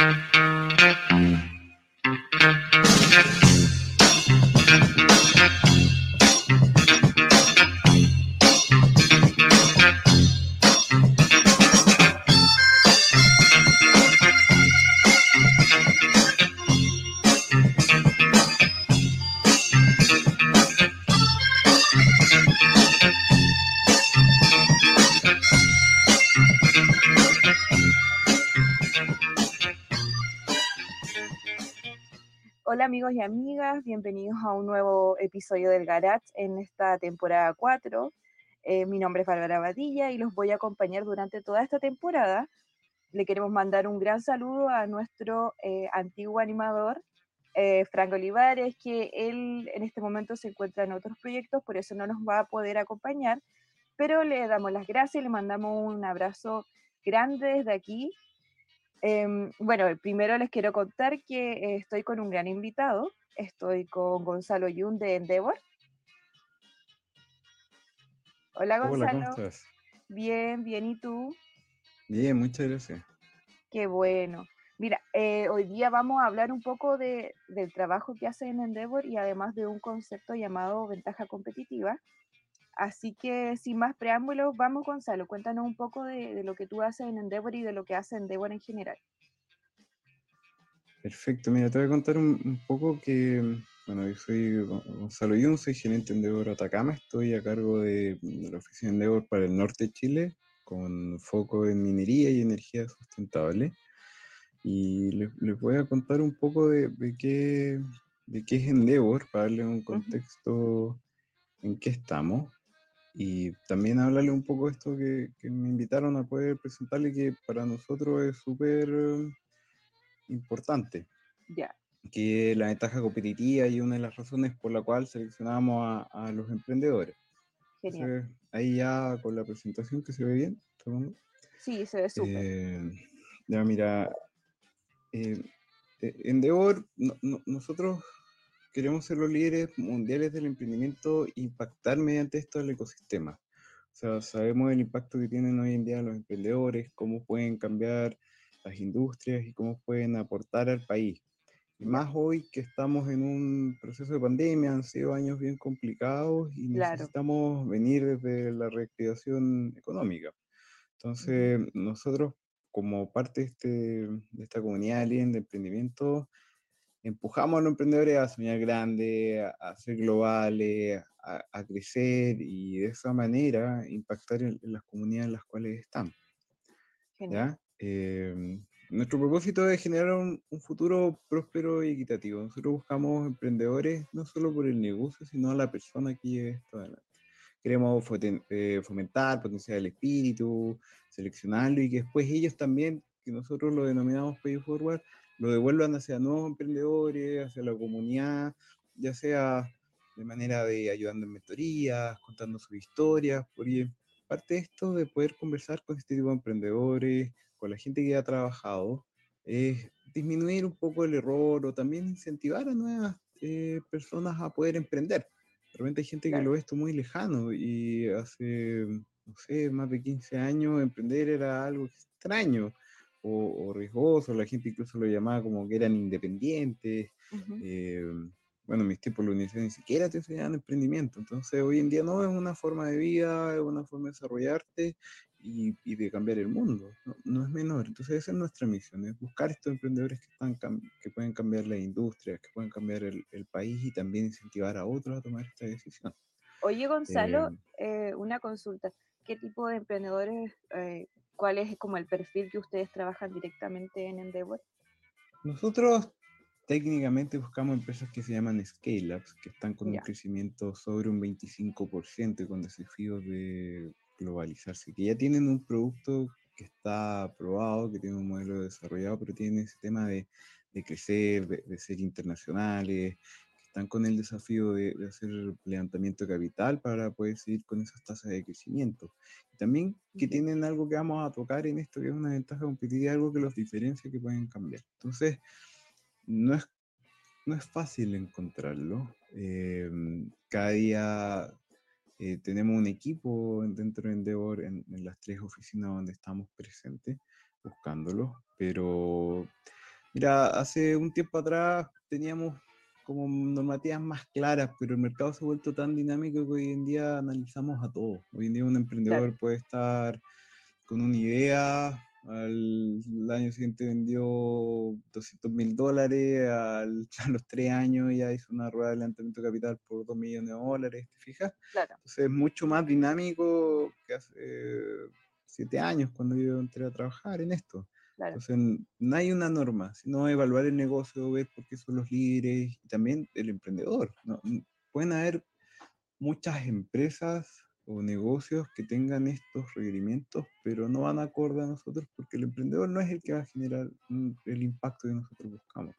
Hola bienvenidos a un nuevo episodio del Garage en esta temporada 4. Eh, mi nombre es Bárbara Badilla y los voy a acompañar durante toda esta temporada. Le queremos mandar un gran saludo a nuestro eh, antiguo animador, eh, Frank Olivares, que él en este momento se encuentra en otros proyectos, por eso no nos va a poder acompañar, pero le damos las gracias y le mandamos un abrazo grande desde aquí Em, bueno, primero les quiero contar que eh, estoy con un gran invitado. Estoy con Gonzalo Yun de Endeavor. Hola Gonzalo. Hola, ¿cómo estás? Bien, bien, ¿y tú? Bien, muchas gracias. Qué bueno. Mira, eh, hoy día vamos a hablar un poco de, del trabajo que hace en Endeavor y además de un concepto llamado ventaja competitiva, Así que sin más preámbulos, vamos Gonzalo, cuéntanos un poco de, lo que tú haces en Endeavor y de lo que hace Endeavor en general. Perfecto, mira, te voy a contar un, poco que, bueno, yo soy Gonzalo Yun, soy gerente Endeavor Atacama, estoy a cargo de, la oficina Endeavor para el norte de Chile, con foco en minería y energía sustentable. Y les, voy a contar un poco de, qué, de qué es Endeavor, para darle un contexto en qué estamos. Y también hablarle un poco de esto que, me invitaron a poder presentarle, que para nosotros es súper importante. Ya. Que la ventaja competitiva y una de las razones por la cual seleccionamos a, los emprendedores. Genial. ahí ya con la presentación que se ve bien. Sí, se ve súper. Eh, ya, mira. Eh, Endeavor, nosotros queremos ser los líderes mundiales del emprendimiento e impactar mediante esto el ecosistema. O sea, sabemos el impacto que tienen hoy en día los emprendedores, cómo pueden cambiar las industrias y cómo pueden aportar al país. Y más hoy que estamos en un proceso de pandemia, han sido años bien complicados y necesitamos venir desde la reactivación económica. Entonces, nosotros como parte de, este, de esta comunidad de emprendimiento, empujamos a los emprendedores a soñar grande, a, ser globales, a, crecer y de esa manera impactar en, las comunidades en las cuales están. ¿ya? Em, nuestro propósito es generar un, futuro próspero y equitativo. Nosotros buscamos emprendedores no solo por el negocio, sino a la persona que lleve esto adelante. Queremos eh, fomentar, potenciar el espíritu, seleccionarlo y que después ellos también, que nosotros lo denominamos Pay Forward, lo devuelvan hacia nuevos emprendedores, hacia la comunidad, ya sea de manera de ayudando en mentorías, contando sus historias, porque parte de esto de poder conversar con este tipo de emprendedores, con la gente que ha trabajado, es disminuir un poco el error o también incentivar a nuevas eh, personas a poder emprender. De repente hay gente que lo ve esto muy lejano y hace, no sé, más de 15 años emprender era algo extraño o, riesgoso, la gente incluso lo llamaba como que eran independientes. Eh, bueno, mis tiempos la universidad ni siquiera te enseñaban emprendimiento, entonces hoy en día no es una forma de vida, es una forma de desarrollarte y, de cambiar el mundo, no, es menor. Entonces esa es nuestra misión, es buscar estos emprendedores que, están, que pueden cambiar la industria, que pueden cambiar el, país y también incentivar a otros a tomar esta decisión. Oye Gonzalo, eh, eh, una consulta, ¿qué tipo de emprendedores ¿Cuál es como el perfil que ustedes trabajan directamente en Endeavor? Nosotros técnicamente buscamos empresas que se llaman scale-ups, que están con un crecimiento sobre un 25% y con desafíos de globalizarse, que ya tienen un producto que está aprobado, que tiene un modelo desarrollado, pero tienen ese tema de, crecer, de, ser internacionales, que están con el desafío de, de, hacer levantamiento de capital para poder seguir con esas tasas de crecimiento también que tienen algo que vamos a tocar en esto, que es una ventaja competitiva, algo que los diferencia, que pueden cambiar. Entonces, no es, no es fácil encontrarlo. Em, cada día eh, tenemos un equipo dentro de Endeavor en, las tres oficinas donde estamos presentes, buscándolo, pero Mira, hace un tiempo atrás teníamos como normativas más claras, pero el mercado se ha vuelto tan dinámico que hoy en día analizamos a todos. Hoy en día un emprendedor puede estar con una idea, al, año siguiente vendió 200 mil dólares, al, a los tres años ya hizo una rueda de levantamiento de capital por 2 millones de dólares, ¿te fijas? Claro. Entonces es mucho más dinámico que hace siete años cuando yo entré a trabajar en esto. Entonces no hay una norma, sino evaluar el negocio, ver por qué son los líderes y también el emprendedor. ¿no? Pueden haber muchas empresas o negocios que tengan estos requerimientos, pero no van acorde a nosotros porque el emprendedor no es el que va a generar el impacto que nosotros buscamos.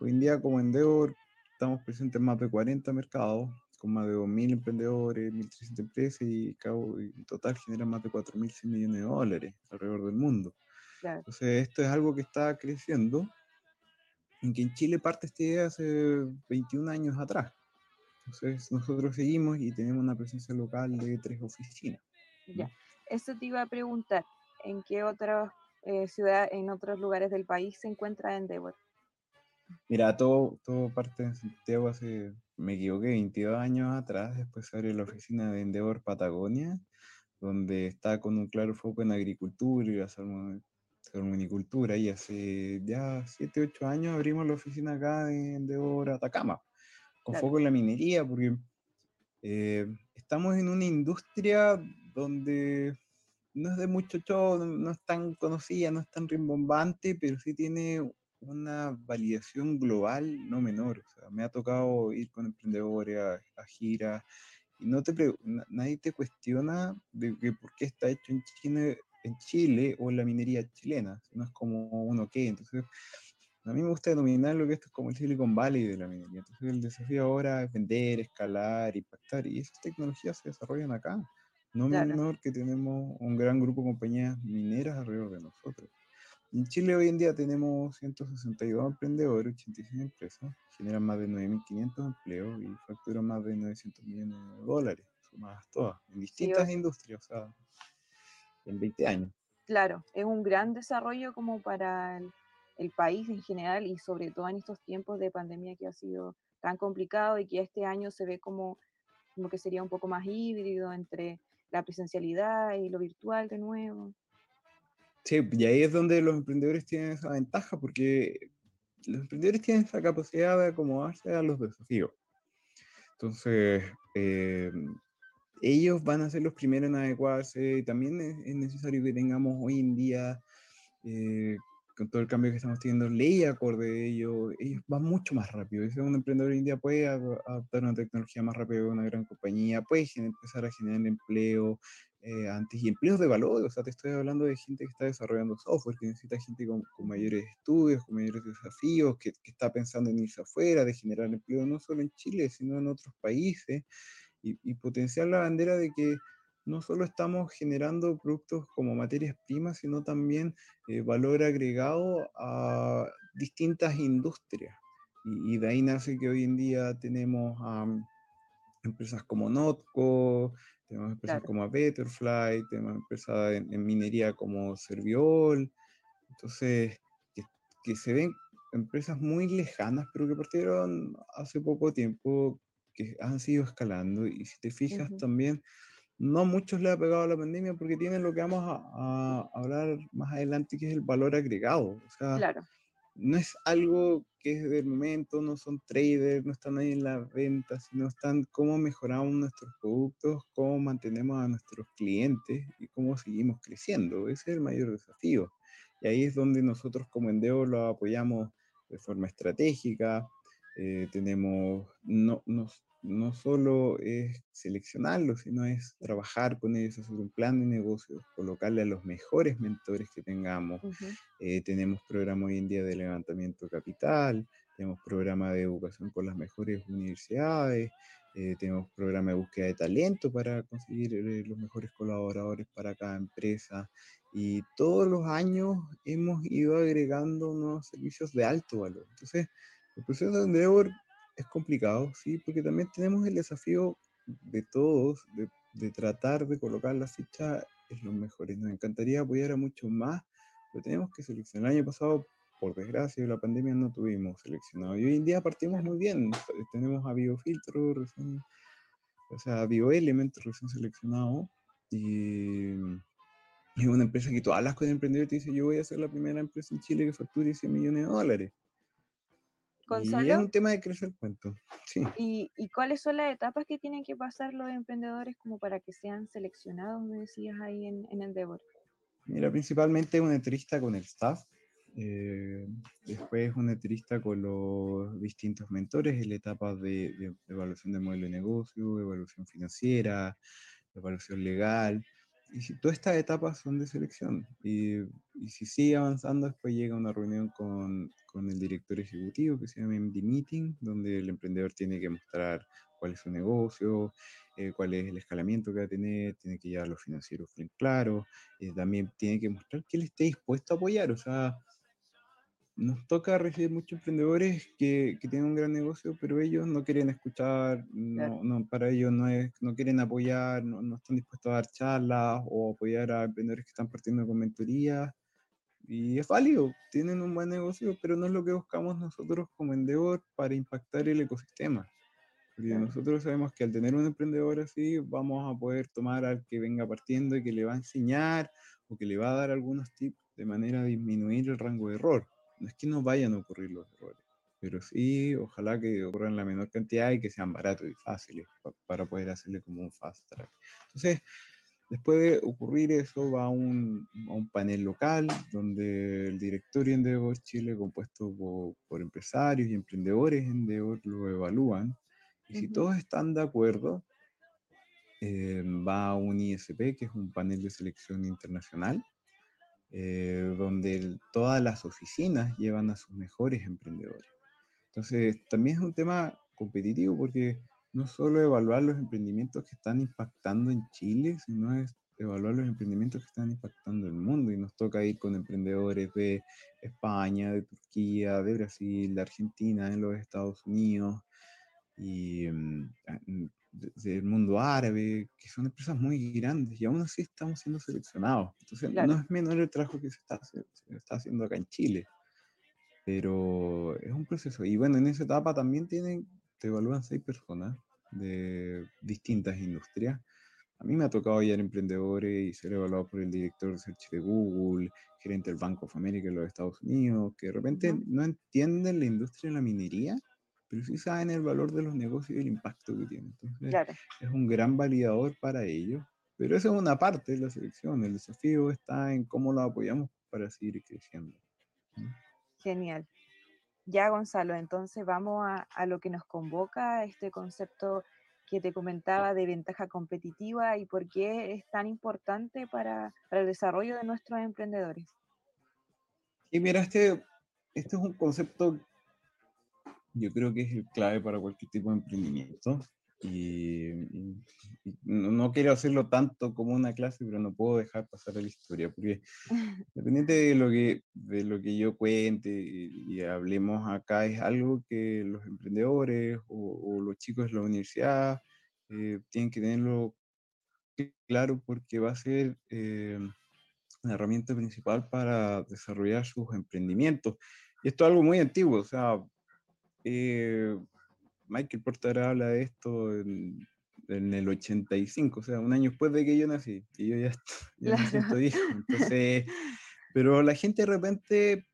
Hoy en día como Endeavor estamos presentes en más de 40 mercados, con más de 2.000 emprendedores, 1.300 empresas y, en total generan más de 4.100 millones de dólares alrededor del mundo. Entonces esto es algo que está creciendo, en que en Chile parte esta idea hace 21 años atrás. Entonces nosotros seguimos y tenemos una presencia local de tres oficinas. Ya, eso te iba a preguntar, ¿en qué otras eh, ciudades, en otros lugares del país se encuentra Endeavor? Mira, todo, todo parte en Santiago hace, me equivoqué, 22 años atrás, después se abrió la oficina de Endeavor Patagonia, donde está con un claro foco en agricultura y la salmonicultura, y hace ya 7, 8 años abrimos la oficina acá de Endeavor Atacama con foco en la minería, porque eh, estamos en una industria donde no es de mucho show, no, es tan conocida, no es tan rimbombante, pero sí tiene una validación global no menor. O sea, me ha tocado ir con emprendedores a, giras y no te nadie te cuestiona de que por qué está hecho en Chile, en Chile o en la minería chilena, no es como uno que. Entonces, a mí me gusta denominar lo que esto es como el Silicon Valley de la minería. Entonces el desafío ahora es vender, escalar, impactar. Y esas tecnologías se desarrollan acá. No menor que tenemos un gran grupo de compañías mineras alrededor de nosotros. En Chile hoy en día tenemos 162 emprendedores, 86 empresas, generan más de 9.500 empleos y facturan más de 900 millones de dólares, sumadas todas, en distintas industrias, o sea, en 20 años. Claro, es un gran desarrollo como para el el país en general y sobre todo en estos tiempos de pandemia que ha sido tan complicado y que este año se ve como, como que sería un poco más híbrido entre la presencialidad y lo virtual de nuevo. Sí, y ahí es donde los emprendedores tienen esa ventaja porque los emprendedores tienen esa capacidad de acomodarse a los desafíos. Entonces, eh, ellos van a ser los primeros en adecuarse. También es, necesario que tengamos hoy en día eh, con todo el cambio que estamos teniendo, ley acorde de ello, ellos van mucho más rápido. Si un emprendedor hoy en día puede adaptar una tecnología más rápido que una gran compañía, puede empezar a generar empleo eh, antes y empleos de valor. O sea, te estoy hablando de gente que está desarrollando software, que necesita gente con, mayores estudios, con mayores desafíos, que, que, está pensando en irse afuera, de generar empleo no solo en Chile, sino en otros países y, y potenciar la bandera de que no solo estamos generando productos como materias primas, sino también eh, valor agregado a distintas industrias. Y, de ahí nace que hoy en día tenemos empresas como Notco, tenemos empresas como Betterfly, tenemos empresas en, minería como Serviol. Entonces, que, se ven empresas muy lejanas, pero que partieron hace poco tiempo, que han sido escalando. Y si te fijas también no muchos le ha pegado la pandemia porque tienen lo que vamos a, hablar más adelante, que es el valor agregado. O sea, claro. no es algo que es del momento, no son traders, no están ahí en la venta, sino están cómo mejoramos nuestros productos, cómo mantenemos a nuestros clientes y cómo seguimos creciendo. Ese es el mayor desafío. Y ahí es donde nosotros como Endeo lo apoyamos de forma estratégica. Eh, tenemos, no, nos, no solo es seleccionarlos, sino es trabajar con ellos, hacer un plan de negocios, colocarle a los mejores mentores que tengamos. Eh, tenemos programa hoy en día de levantamiento capital, tenemos programa de educación con las mejores universidades, eh, tenemos programa de búsqueda de talento para conseguir eh, los mejores colaboradores para cada empresa. Y todos los años hemos ido agregando nuevos servicios de alto valor. Entonces, el proceso de Endeavor es complicado, sí, porque también tenemos el desafío de todos de, de tratar de colocar la ficha en los mejores. Nos encantaría apoyar a muchos más, pero tenemos que seleccionar. El año pasado por desgracia, la pandemia no tuvimos seleccionado. Y hoy en día partimos muy bien. Tenemos a Biofiltro, recién, o sea, BioElement recién seleccionado. Y es una empresa que todas las cosas emprendedores te dice, yo voy a ser la primera empresa en Chile que facture 100 millones de dólares. Y es un tema de crecer cuento. Sí. ¿Y, ¿Y, cuáles son las etapas que tienen que pasar los emprendedores como para que sean seleccionados, me decías ahí en, en Endeavor? Mira, principalmente una entrevista con el staff, eh, después una entrevista con los distintos mentores en la etapa de, de, evaluación de modelo de negocio, evaluación financiera, evaluación legal. Y si, todas estas etapas son de selección. Y, y, si sigue avanzando, después llega una reunión con, con el director ejecutivo que se llama MD Meeting, donde el emprendedor tiene que mostrar cuál es su negocio, eh, cuál es el escalamiento que va a tener, tiene que llevar los financieros bien claros, eh, también tiene que mostrar que él esté dispuesto a apoyar, o sea, nos toca recibir muchos emprendedores que, que, tienen un gran negocio, pero ellos no quieren escuchar, no, no, para ellos no, es, no quieren apoyar, no, no, están dispuestos a dar charlas o apoyar a emprendedores que están partiendo con mentorías. Y es válido, tienen un buen negocio, pero no es lo que buscamos nosotros como Endeavor para impactar el ecosistema. Porque nosotros sabemos que al tener un emprendedor así, vamos a poder tomar al que venga partiendo y que le va a enseñar o que le va a dar algunos tips de manera a disminuir el rango de error. No es que no vayan a ocurrir los errores, pero sí, ojalá que ocurran la menor cantidad y que sean baratos y fáciles para poder hacerle como un fast track. Entonces, después de ocurrir eso, va a un, a un panel local donde el directorio Endeavor Chile, compuesto por, por empresarios y emprendedores Endeavor, lo evalúan y si todos están de acuerdo, eh, va a un ISP, que es un panel de selección internacional, eh, donde todas las oficinas llevan a sus mejores emprendedores. Entonces, también es un tema competitivo porque no solo evaluar los emprendimientos que están impactando en Chile, sino es evaluar los emprendimientos que están impactando el mundo. Y nos toca ir con emprendedores de España, de Turquía, de Brasil, de Argentina, en los Estados Unidos, y mm, del mundo árabe, que son empresas muy grandes y aún así estamos siendo seleccionados. Entonces no es menor el trabajo que se está, se está haciendo acá en Chile, pero es un proceso. Y bueno, en esa etapa también tienen, te evalúan seis personas de distintas industrias. A mí me ha tocado hallar emprendedores y ser evaluado por el director de Search de Google, gerente del Banco of America en los Estados Unidos, que de repente no entienden la industria de la minería pero sí saben el valor de los negocios y el impacto que tienen. Entonces, es un gran validador para ellos. Pero esa es una parte de la selección. El desafío está en cómo lo apoyamos para seguir creciendo. Genial. Ya, Gonzalo, entonces vamos a, a lo que nos convoca, este concepto que te comentaba de ventaja competitiva y por qué es tan importante para, para el desarrollo de nuestros emprendedores. Y mira, este, este es un concepto yo creo que es el clave para cualquier tipo de emprendimiento. Y, no, quiero hacerlo tanto como una clase, pero no puedo dejar pasar a la historia, porque dependiente de lo que, de lo que yo cuente y, hablemos acá, es algo que los emprendedores o, los chicos de la universidad eh, tienen que tenerlo claro porque va a ser eh, la herramienta principal para desarrollar sus emprendimientos. Y esto es algo muy antiguo, o sea, eh, Michael Porter habla de esto en, el 85, o sea, un año después de que yo nací, y yo ya, ya me siento viejo. Entonces, pero la gente de repente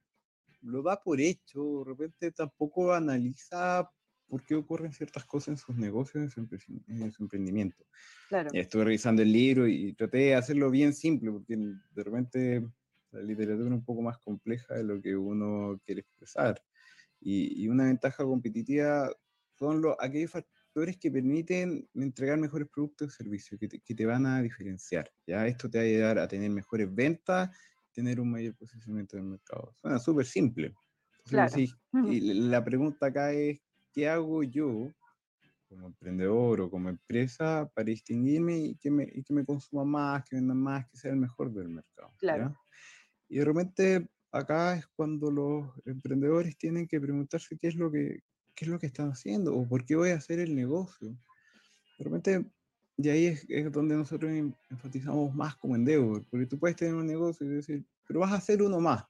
lo da por hecho, de repente tampoco analiza por qué ocurren ciertas cosas en sus negocios, en su, emprendimiento. Claro. Estuve revisando el libro y traté de hacerlo bien simple, porque de repente la literatura es un poco más compleja de lo que uno quiere expresar. Y, una ventaja competitiva son los, aquellos factores que permiten entregar mejores productos y servicios, que te, que te, van a diferenciar. ¿ya? Esto te va a ayudar a tener mejores ventas, tener un mayor posicionamiento en el mercado. Suena súper simple. y la pregunta acá es, ¿qué hago yo como emprendedor o como empresa para distinguirme y que me, y que me consuma más, que venda más, que sea el mejor del mercado? Claro. Y de repente acá es cuando los emprendedores tienen que preguntarse qué es lo que, qué es lo que están haciendo o por qué voy a hacer el negocio. Realmente, y ahí es, es, donde nosotros enfatizamos más como Endeavor, porque tú puedes tener un negocio y decir, pero vas a hacer uno más.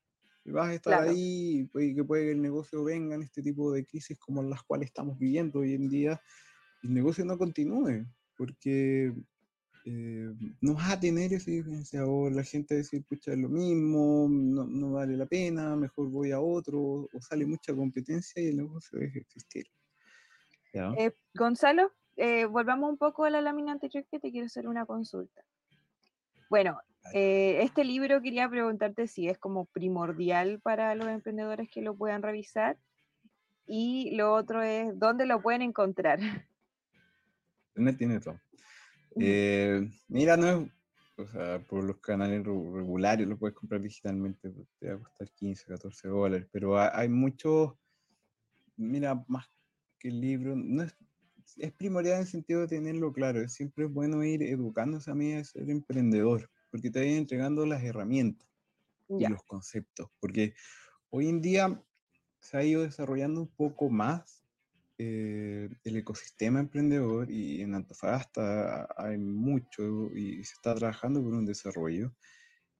vas a estar ahí y que puede que el negocio venga en este tipo de crisis como las cuales estamos viviendo hoy en día, el negocio no continúe, porque eh, no vas a tener ese diferenciador, la gente decir, pucha, es lo mismo, no, no, vale la pena, mejor voy a otro, o sale mucha competencia y el negocio deja de existir. Eh, Gonzalo, eh, volvamos un poco a la lámina anterior que te quiero hacer una consulta. Bueno, eh, este libro quería preguntarte si es como primordial para los emprendedores que lo puedan revisar. Y lo otro es, ¿dónde lo pueden encontrar? ¿Dónde tiene todo? Eh, mira, no es, o sea, por los canales regulares lo puedes comprar digitalmente, pues, te va a costar 15, 14 dólares, pero hay muchos, mira, más que el libro, no es, es primordial en el sentido de tenerlo claro, siempre es bueno ir educándose a mí a ser emprendedor, porque te vayan entregando las herramientas y los conceptos, porque hoy en día se ha ido desarrollando un poco más eh, el ecosistema emprendedor y en Antofagasta hay mucho y se está trabajando por un desarrollo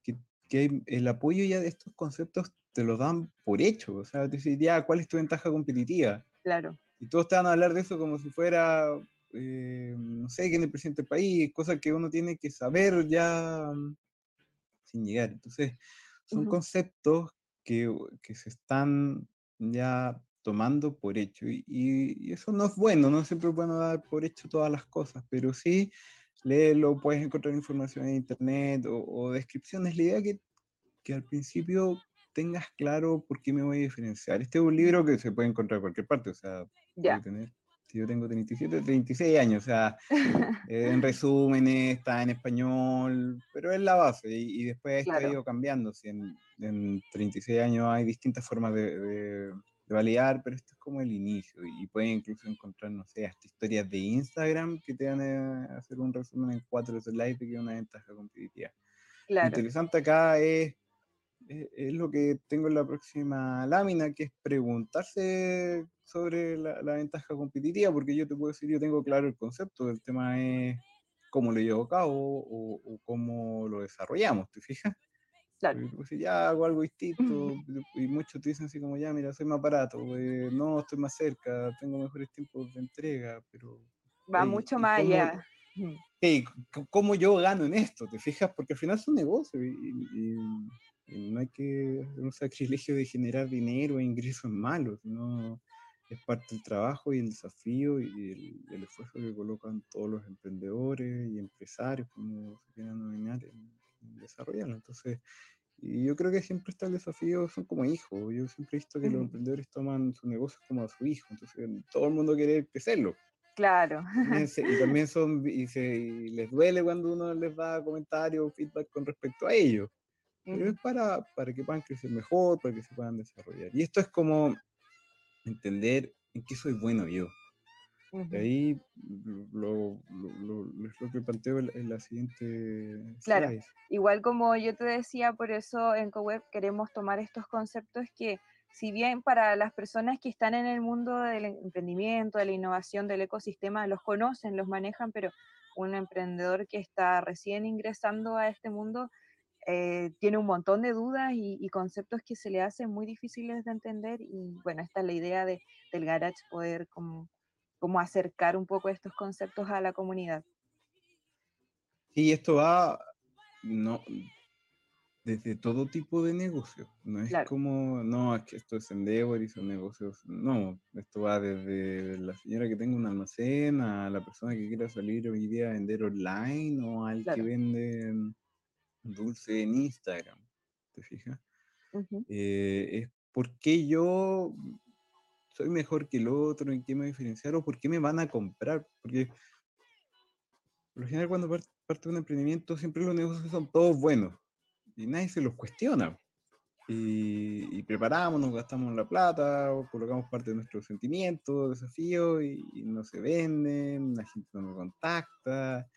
que, que el apoyo ya de estos conceptos te lo dan por hecho, o sea, te dicen ya, ¿cuál es tu ventaja competitiva? Claro. Y todos te van a hablar de eso como si fuera eh, no sé, quién es el presidente del país, cosas que uno tiene que saber ya mm, sin llegar. Entonces, son conceptos que, que, se están ya tomando por hecho. Y, eso no es bueno, no siempre es bueno dar por hecho todas las cosas, pero sí léelo, puedes encontrar información en internet o, descripciones. La idea que, que al principio tengas claro por qué me voy a diferenciar. Este es un libro que se puede encontrar en cualquier parte, o sea, ya. tener yo tengo 37, 36 años, o sea, en resumen está en español, pero es la base y, después esto ha ido cambiando. Si en, en, 36 años hay distintas formas de, de, validar, pero esto es como el inicio y pueden incluso encontrar, no sé, hasta historias de Instagram que te van a hacer un resumen en cuatro slides que es una ventaja competitiva. Lo interesante acá es es lo que tengo en la próxima lámina, que es preguntarse sobre la, ventaja competitiva, porque yo te puedo decir, yo tengo claro el concepto, el tema es cómo lo llevo a cabo o, cómo lo desarrollamos, ¿te fijas? Claro. si ya hago algo distinto, y muchos te dicen así como, ya, mira, soy más barato, eh, no, estoy más cerca, tengo mejores tiempos de entrega, pero... Va mucho más allá. Hey, ¿Cómo yo gano en esto? ¿Te fijas? Porque al final es un negocio y no hay que hacer un sacrilegio de generar dinero e ingresos malos, no es parte del trabajo y el desafío y el, esfuerzo que colocan todos los emprendedores y empresarios, como se quieran denominar, en, desarrollarlo. Entonces, y yo creo que siempre está el desafío, son como hijos. Yo siempre he visto que los emprendedores toman su negocio como a su hijo, entonces todo el mundo quiere crecerlo. Claro. Y también son, y, se, y les duele cuando uno les da comentarios feedback con respecto a ellos pero es para, para que puedan crecer mejor, para que se puedan desarrollar. Y esto es como entender en qué soy bueno yo. De ahí lo, lo, lo, que planteo en la siguiente Claro, igual como yo te decía, por eso en CoWeb queremos tomar estos conceptos que, si bien para las personas que están en el mundo del emprendimiento, de la innovación, del ecosistema, los conocen, los manejan, pero un emprendedor que está recién ingresando a este mundo eh, tiene un montón de dudas y, conceptos que se le hacen muy difíciles de entender y bueno, esta es la idea de, del garage, poder como, como acercar un poco estos conceptos a la comunidad. Sí, esto va no, desde todo tipo de negocios, no es como, no, es que esto es Endeavor y son negocios, no, esto va desde la señora que tenga un almacén a la persona que quiera salir hoy día a vender online o al que vende dulce en Instagram, ¿te fijas? Eh, es por qué yo soy mejor que el otro, en qué me diferenciar o por qué me van a comprar. Porque por lo general cuando parte de un emprendimiento siempre los negocios son todos buenos y nadie se los cuestiona. Y, preparamos, nos gastamos la plata, o colocamos parte de nuestros sentimientos, desafíos y, y no se venden, la gente no nos contacta,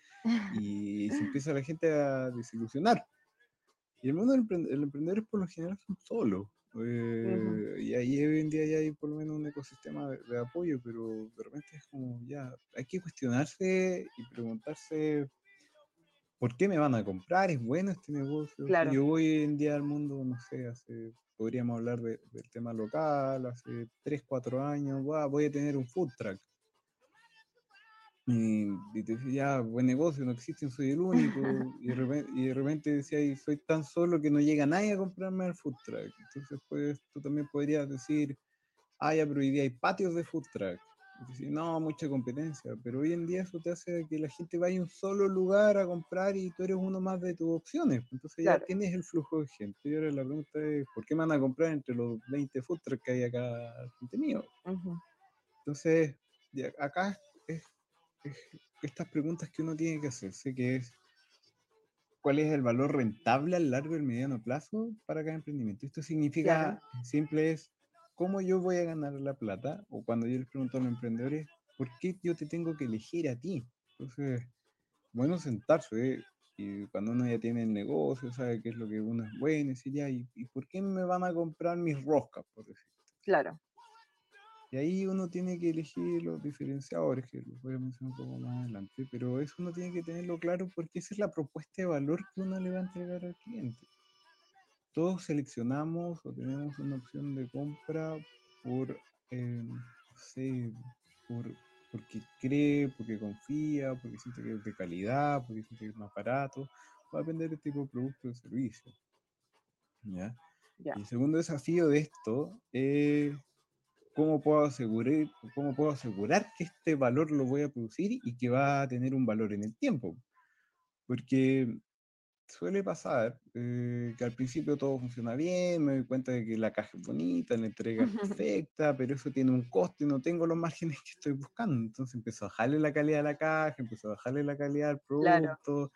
y se empieza la gente a desilusionar. Y el mundo del emprendedor por lo general son solos. Eh, y ahí hoy en día ya hay por lo menos un ecosistema de, apoyo, pero de repente es como ya, hay que cuestionarse y preguntarse ¿por qué me van a comprar? ¿Es bueno este negocio? Yo voy hoy en día al mundo, no sé, hace, podríamos hablar del tema local, hace 3, 4 años, voy a tener un food truck. Y, te decía, ya, buen negocio, no existen, soy el único. y, de repente, y de repente decía, soy tan solo que no llega nadie a comprarme el food truck. Entonces, pues, tú también podrías decir, ah, ya, pero hoy día hay patios de food truck. no, mucha competencia, pero hoy en día eso te hace que la gente vaya a un solo lugar a comprar y tú eres uno más de tus opciones. Entonces ya tienes el flujo de gente. Y ahora la pregunta es, ¿por qué me van a comprar entre los 20 food trucks que hay acá contenido? Entonces, acá es estas preguntas que uno tiene que hacerse, que es cuál es el valor rentable a largo y mediano plazo para cada emprendimiento. Esto significa, simple es, cómo yo voy a ganar la plata, o cuando yo les pregunto a los emprendedores, ¿por qué yo te tengo que elegir a ti? Entonces, bueno, sentarse, ¿eh? y cuando uno ya tiene el negocio, sabe qué es lo que uno es bueno, y ya, ¿y, ¿y por qué me van a comprar mis roscas, por decir? Claro. Y ahí uno tiene que elegir los diferenciadores, que los voy a mencionar un poco más adelante, pero eso uno tiene que tenerlo claro porque esa es la propuesta de valor que uno le va a entregar al cliente. Todos seleccionamos o tenemos una opción de compra por, eh, no sé, por, porque cree, porque confía, porque siente que es de calidad, porque siente que es más barato. Va a depender del tipo de producto o servicio. ¿Ya? Y el segundo desafío de esto es ¿cómo puedo, asegurar, ¿cómo puedo asegurar que este valor lo voy a producir y que va a tener un valor en el tiempo? Porque suele pasar eh, que al principio todo funciona bien, me doy cuenta de que la caja es bonita, la entrega es perfecta, pero eso tiene un costo y no tengo los márgenes que estoy buscando. Entonces empiezo a bajarle la calidad de la caja, empiezo a bajarle la calidad del producto,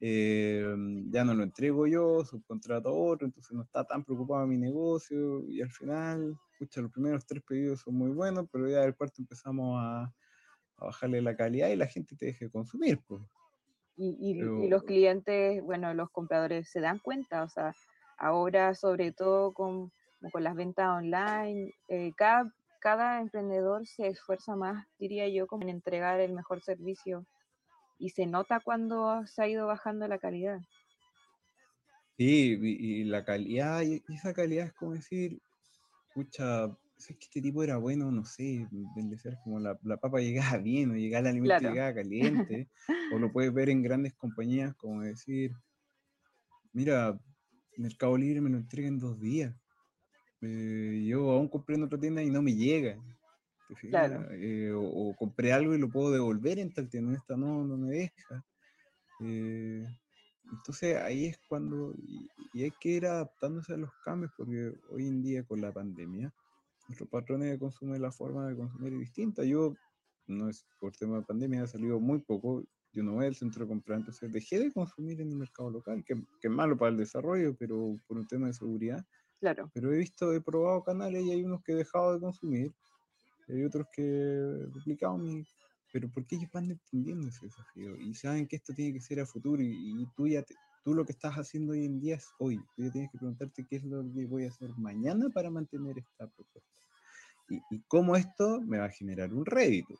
eh, ya no lo entrego yo, subcontrato a otro, entonces no está tan preocupado mi negocio y al final, escucha, los primeros tres pedidos son muy buenos, pero ya del cuarto empezamos a, a bajarle la calidad y la gente te deja de consumir. Pues. Y, los clientes, bueno, los compradores se dan cuenta, o sea, ahora sobre todo con, con las ventas online, eh, cada, cada emprendedor se esfuerza más, diría yo, como en entregar el mejor servicio y se nota cuando se ha ido bajando la calidad. Sí, y, la calidad, y esa calidad es como decir, escucha, es que este tipo era bueno, no sé, ser como la, la, papa llegaba bien o llegaba el alimento llegaba caliente, o lo puedes ver en grandes compañías como decir, mira, Mercado Libre me lo entrega en dos días, eh, yo aún compré en otra tienda y no me llega, eh, o, compré algo y lo puedo devolver en tal tienda, esta no, no me deja. Eh, entonces ahí es cuando, y, y, hay que ir adaptándose a los cambios, porque hoy en día con la pandemia, nuestros patrones de consumo y la forma de consumir es distinta. Yo, no es por tema de pandemia, ha salido muy poco. Yo no voy al centro de comprar, entonces dejé de consumir en el mercado local, que, que, es malo para el desarrollo, pero por un tema de seguridad. Claro. Pero he visto, he probado canales y hay unos que he dejado de consumir, y hay otros que he duplicado mi. Pero porque ellos van entendiendo ese desafío y saben que esto tiene que ser a futuro y, y tú ya te, tú lo que estás haciendo hoy en día es hoy. Tú tienes que preguntarte qué es lo que voy a hacer mañana para mantener esta propuesta. Y, y cómo esto me va a generar un rédito.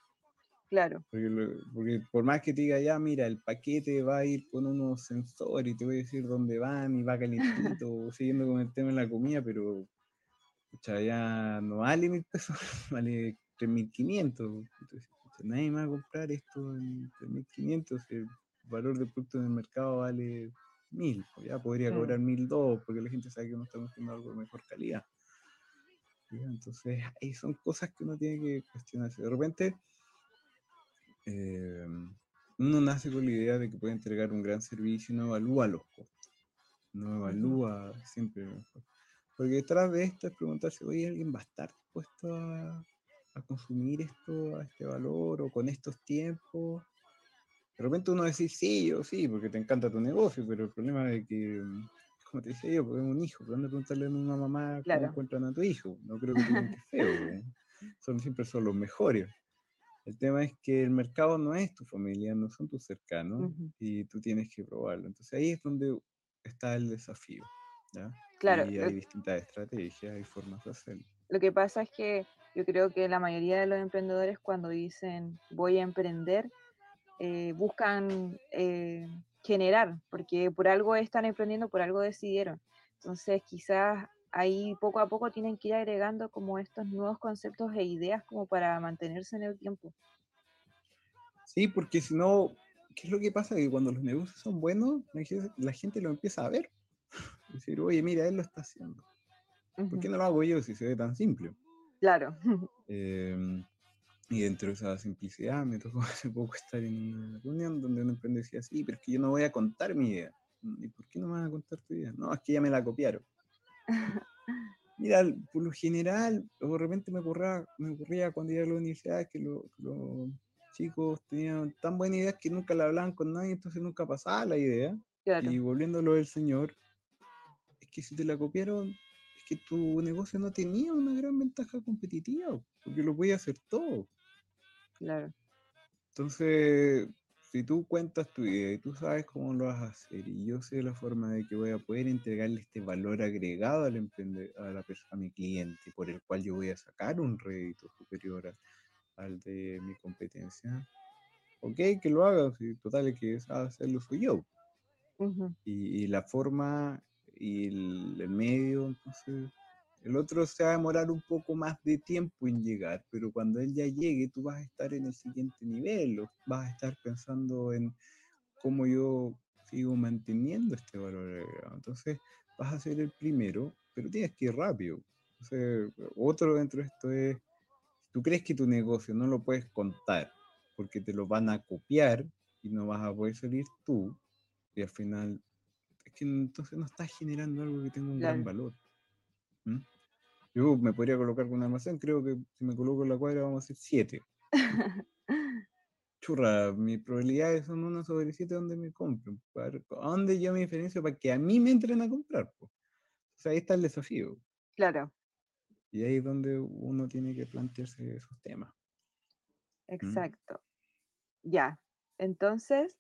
Claro. Porque, por más que te diga, ya, mira, el paquete va a ir con unos sensores y te voy a decir dónde van y va calentito, siguiendo con el tema de la comida, pero ya no vale mil pesos, vale 3.500. Entonces, nadie me va a comprar esto en 3.500. El valor del producto en el mercado vale mil, pues ya podría cobrar mil dos, porque la gente sabe que uno está haciendo algo de mejor calidad. Entonces, ahí son cosas que uno tiene que cuestionarse. De repente, eh, uno nace con la idea de que puede entregar un gran servicio y no evalúa los costos. No evalúa siempre. Porque detrás de esto es preguntarse, oye, ¿alguien va a estar dispuesto a, a consumir esto a este valor o con estos tiempos? De repente uno dice, sí, yo sí, porque te encanta tu negocio, pero el problema es que, como te decía yo, porque es un hijo, ¿dónde preguntarle a una mamá cómo encuentran a tu hijo? No creo que tengan que feo, ¿eh? son, siempre son los mejores. El tema es que el mercado no es tu familia, no son tus cercanos y tú tienes que probarlo. Entonces ahí es donde está el desafío. ¿ya? Claro. Y hay distintas estrategias y formas de hacerlo. Lo que pasa es que yo creo que la mayoría de los emprendedores cuando dicen voy a emprender, eh, buscan eh, generar, porque por algo están emprendiendo, por algo decidieron. Entonces, quizás ahí poco a poco tienen que ir agregando como estos nuevos conceptos e ideas como para mantenerse en el tiempo. Sí, porque si no, ¿qué es lo que pasa? Que cuando los negocios son buenos, la gente lo empieza a ver. Decir, oye, mira, él lo está haciendo. ¿Por qué no lo hago yo si se ve tan simple? Claro. Em, y dentro de esa simplicidad me tocó hace poco estar en una reunión donde un emprendedor decía, sí, pero es que yo no voy a contar mi idea. ¿Y por qué no me vas a contar tu idea? No, es que ya me la copiaron. Mira, por lo general, de repente me ocurría, me ocurría cuando iba a la universidad que los chicos tenían tan buenas ideas que nunca la hablaban con nadie, entonces nunca pasaba la idea. Y volviéndolo del señor, es que si te la copiaron, es que tu negocio no tenía una gran ventaja competitiva, porque lo podía hacer todo. Claro. Entonces, si tú cuentas tu idea y tú sabes cómo lo vas a hacer y yo sé la forma de que voy a poder entregarle este valor agregado al a, la a mi cliente por el cual yo voy a sacar un rédito superior al de mi competencia, ok, que lo haga, si total es que hacerlo soy yo. y, la forma y el, el medio, entonces el otro se va a demorar un poco más de tiempo en llegar, pero cuando él ya llegue, tú vas a estar en el siguiente nivel, o vas a estar pensando en cómo yo sigo manteniendo este valor agregado. Entonces, vas a ser el primero, pero tienes que ir rápido. Entonces, otro dentro de esto es, tú crees que tu negocio no lo puedes contar porque te lo van a copiar y no vas a poder salir tú, y al final, es que entonces no estás generando algo que tenga un gran valor. ¿Mm? Yo me podría colocar con un almacén, creo que si me coloco en la cuadra vamos a hacer 7. Churra, mis probabilidades son una sobre 7 donde me compren. ¿A dónde yo me diferencio para que a mí me entren a comprar? O sea, ahí está el desafío. Claro. Y ahí es donde uno tiene que plantearse esos temas. ¿Mm? Exacto. Ya. Entonces,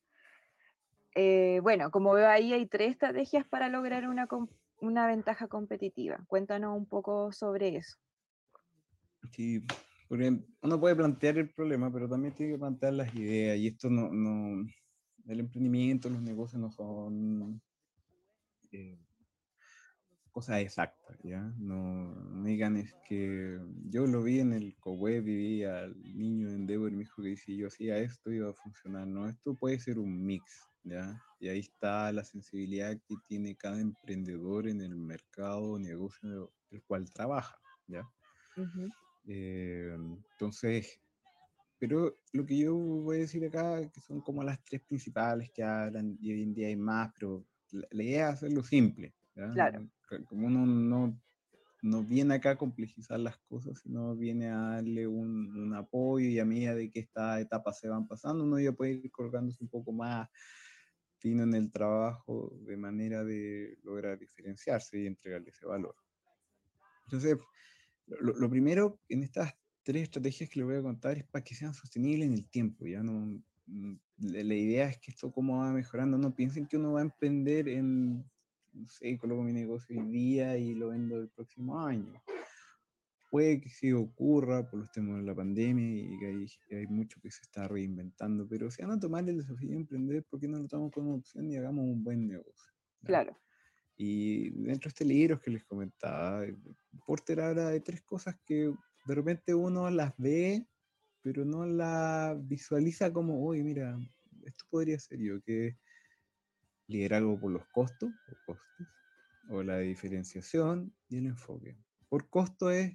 eh, bueno, como veo ahí, hay tres estrategias para lograr una, una ventaja competitiva. Cuéntanos un poco sobre eso. Sí, porque uno puede plantear el problema, pero también tiene que plantear las ideas. Y esto no, no el emprendimiento, los negocios no son eh, cosas exactas, ¿ya? No, digan es que yo lo vi en el co-web y vi al niño en Endeavor y me dijo que si yo hacía esto iba a funcionar. No, esto puede ser un mix, ¿ya? Y ahí está la sensibilidad que tiene cada emprendedor en el mercado o negocio el cual trabaja, ¿ya? Eh, entonces, pero lo que yo voy a decir acá, que son como las tres principales que hablan, y hoy en día hay más, pero la, idea es hacerlo simple, ¿ya? Claro. Como uno no, no viene acá a complejizar las cosas, sino viene a darle un, un apoyo y a medida de que estas etapas se van pasando, uno ya puede ir colgándose un poco más en el trabajo de manera de lograr diferenciarse y entregarle ese valor. Entonces, lo, primero en estas tres estrategias que les voy a contar es para que sean sostenibles en el tiempo. Ya no, mm, la idea es que esto cómo va mejorando. No piensen que uno va a emprender en, no sé, coloco mi negocio hoy día y lo vendo el próximo año puede que sí ocurra por los temas de la pandemia y que hay, hay, mucho que se está reinventando, pero si van a tomar el desafío de emprender, ¿por qué no lo tomamos como opción y hagamos un buen negocio? Claro. Y dentro de este libro que les comentaba, Porter habla de tres cosas que de repente uno las ve, pero no la visualiza como, oye, mira, esto podría ser yo, que liderazgo por los costos o costes, o la diferenciación y el enfoque. Por costo es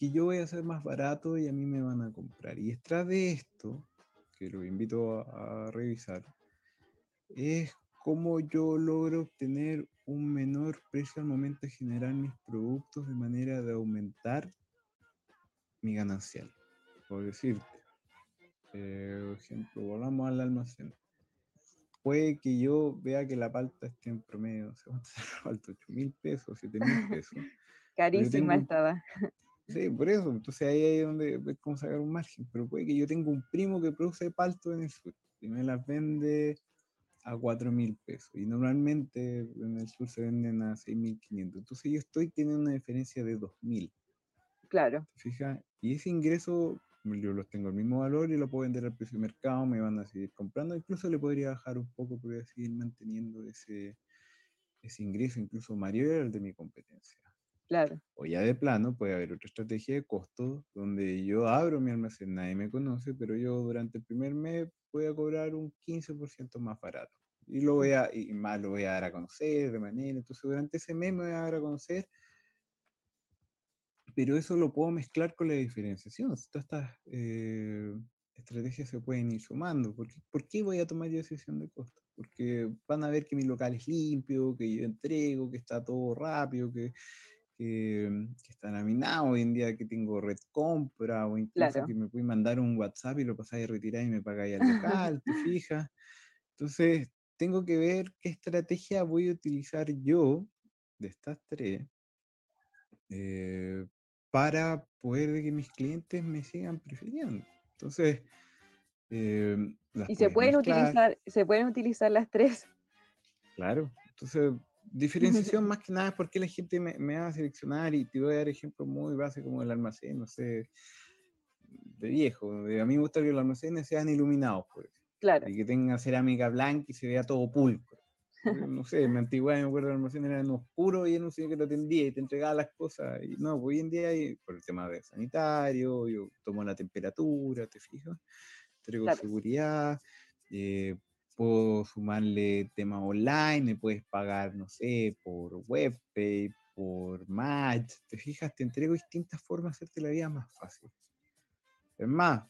que yo voy a ser más barato y a mí me van a comprar. Y detrás de esto, que lo invito a, revisar, es cómo yo logro obtener un menor precio al momento de generar mis productos de manera de aumentar mi ganancial. Por decirte, eh, por ejemplo, volvamos al almacén. Puede que yo vea que la palta esté en promedio, se va a 8 mil pesos, 7 mil pesos. Carísima estaba. Sí, por eso. Entonces ahí es donde ves cómo sacar un margen. Pero puede que yo tenga un primo que produce palto en el sur y me las vende a 4 mil pesos. Y normalmente en el sur se venden a 6.500. Entonces yo estoy teniendo una diferencia de 2.000. Claro. Fija, y ese ingreso yo los tengo al mismo valor y lo puedo vender al precio de mercado, me van a seguir comprando, incluso le podría bajar un poco, podría seguir manteniendo ese, ese ingreso, incluso mayor al de mi competencia. Claro. O ya de plano puede haber otra estrategia de costo donde yo abro mi almacén, nadie me conoce, pero yo durante el primer mes voy a cobrar un 15% más barato. Y, lo voy a, y más lo voy a dar a conocer de manera, entonces durante ese mes me voy a dar a conocer pero eso lo puedo mezclar con la diferenciación. Todas estas eh, estrategias se pueden ir sumando. ¿Por qué, ¿Por qué, voy a tomar decisión de costo? Porque van a ver que mi local es limpio, que yo entrego, que está todo rápido, que, que, está laminado hoy en día, que tengo red compra, o incluso que me pueden mandar un WhatsApp y lo pasáis a retirar y me pagáis al local, te fijas. Entonces, tengo que ver qué estrategia voy a utilizar yo de estas tres eh, para poder que mis clientes me sigan prefiriendo. Entonces, eh, y se pueden, utilizar, se pueden utilizar las tres. Claro, entonces diferenciación más que nada es porque la gente me, me, va a seleccionar y te voy a dar ejemplos muy básicos como el almacén, no sé, de viejo. a mí me gusta que los almacenes sean iluminados, por Claro. Y que tengan cerámica blanca y se vea todo pulcro. no sé, en mi antigüedad me acuerdo el almacén era en oscuro y era un señor que te atendía y te entregaba las cosas. Y no, hoy en día, por el tema de sanitario, yo tomo la temperatura, te fijas, entrego seguridad, eh, puedo sumarle tema online, me puedes pagar, no sé, por webpay, por match, te fijas, te entrego distintas formas de hacerte la vida más fácil. Es más,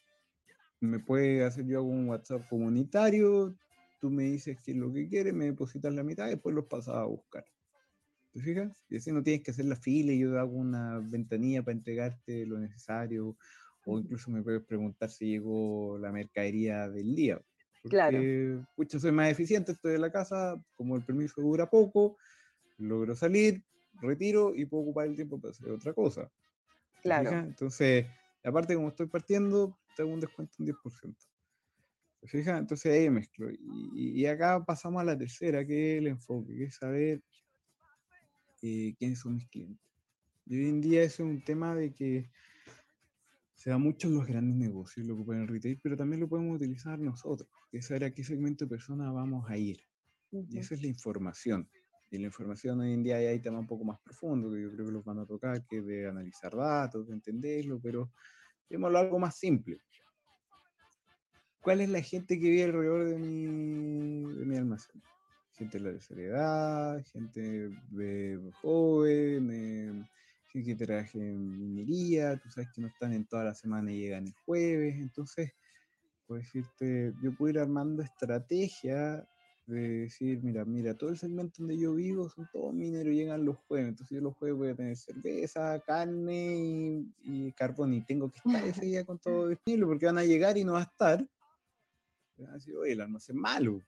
me puede hacer yo algún WhatsApp comunitario, tú me dices qué es lo que quieres, me depositas la mitad y después los pasas a buscar. ¿Te fijas? Y así no tienes que hacer la fila yo hago una ventanilla para entregarte lo necesario, o incluso me puedes preguntar si llegó la mercadería del día. Porque, claro. Pucha, soy más eficiente, estoy en la casa, como el permiso dura poco, logro salir, retiro y puedo ocupar el tiempo para hacer otra cosa. Claro. Entonces, aparte, como estoy partiendo, tengo un descuento un 10%. ¿Se Entonces ahí mezclo. Y, acá pasamos a la tercera, que es el enfoque, que es saber eh, quiénes son mis clientes. Y hoy en día eso es un tema de que se da mucho en los grandes negocios, lo ocupan en el retail, pero también lo podemos utilizar nosotros, que es saber a qué segmento de personas vamos a ir. Y eso es la información. Y la información hoy en día hay temas un poco más profundos, que yo creo que los van a tocar, que de analizar datos, de entenderlo, pero démoslo algo más simple cuál es la gente que vive alrededor de mi, de mi almacén. Gente de la tercera edad, gente de joven, gente que trabaja en minería, tú sabes que no están en toda la semana y llegan el jueves, entonces, por decirte, yo puedo ir armando estrategia de decir, mira, mira, todo el segmento donde yo vivo son todos mineros, llegan los jueves, entonces yo los jueves voy a tener cerveza, carne y, carbón, y tengo que estar ese día con todo estilo, porque van a llegar y no va a estar, Así, oye, el almacén malo.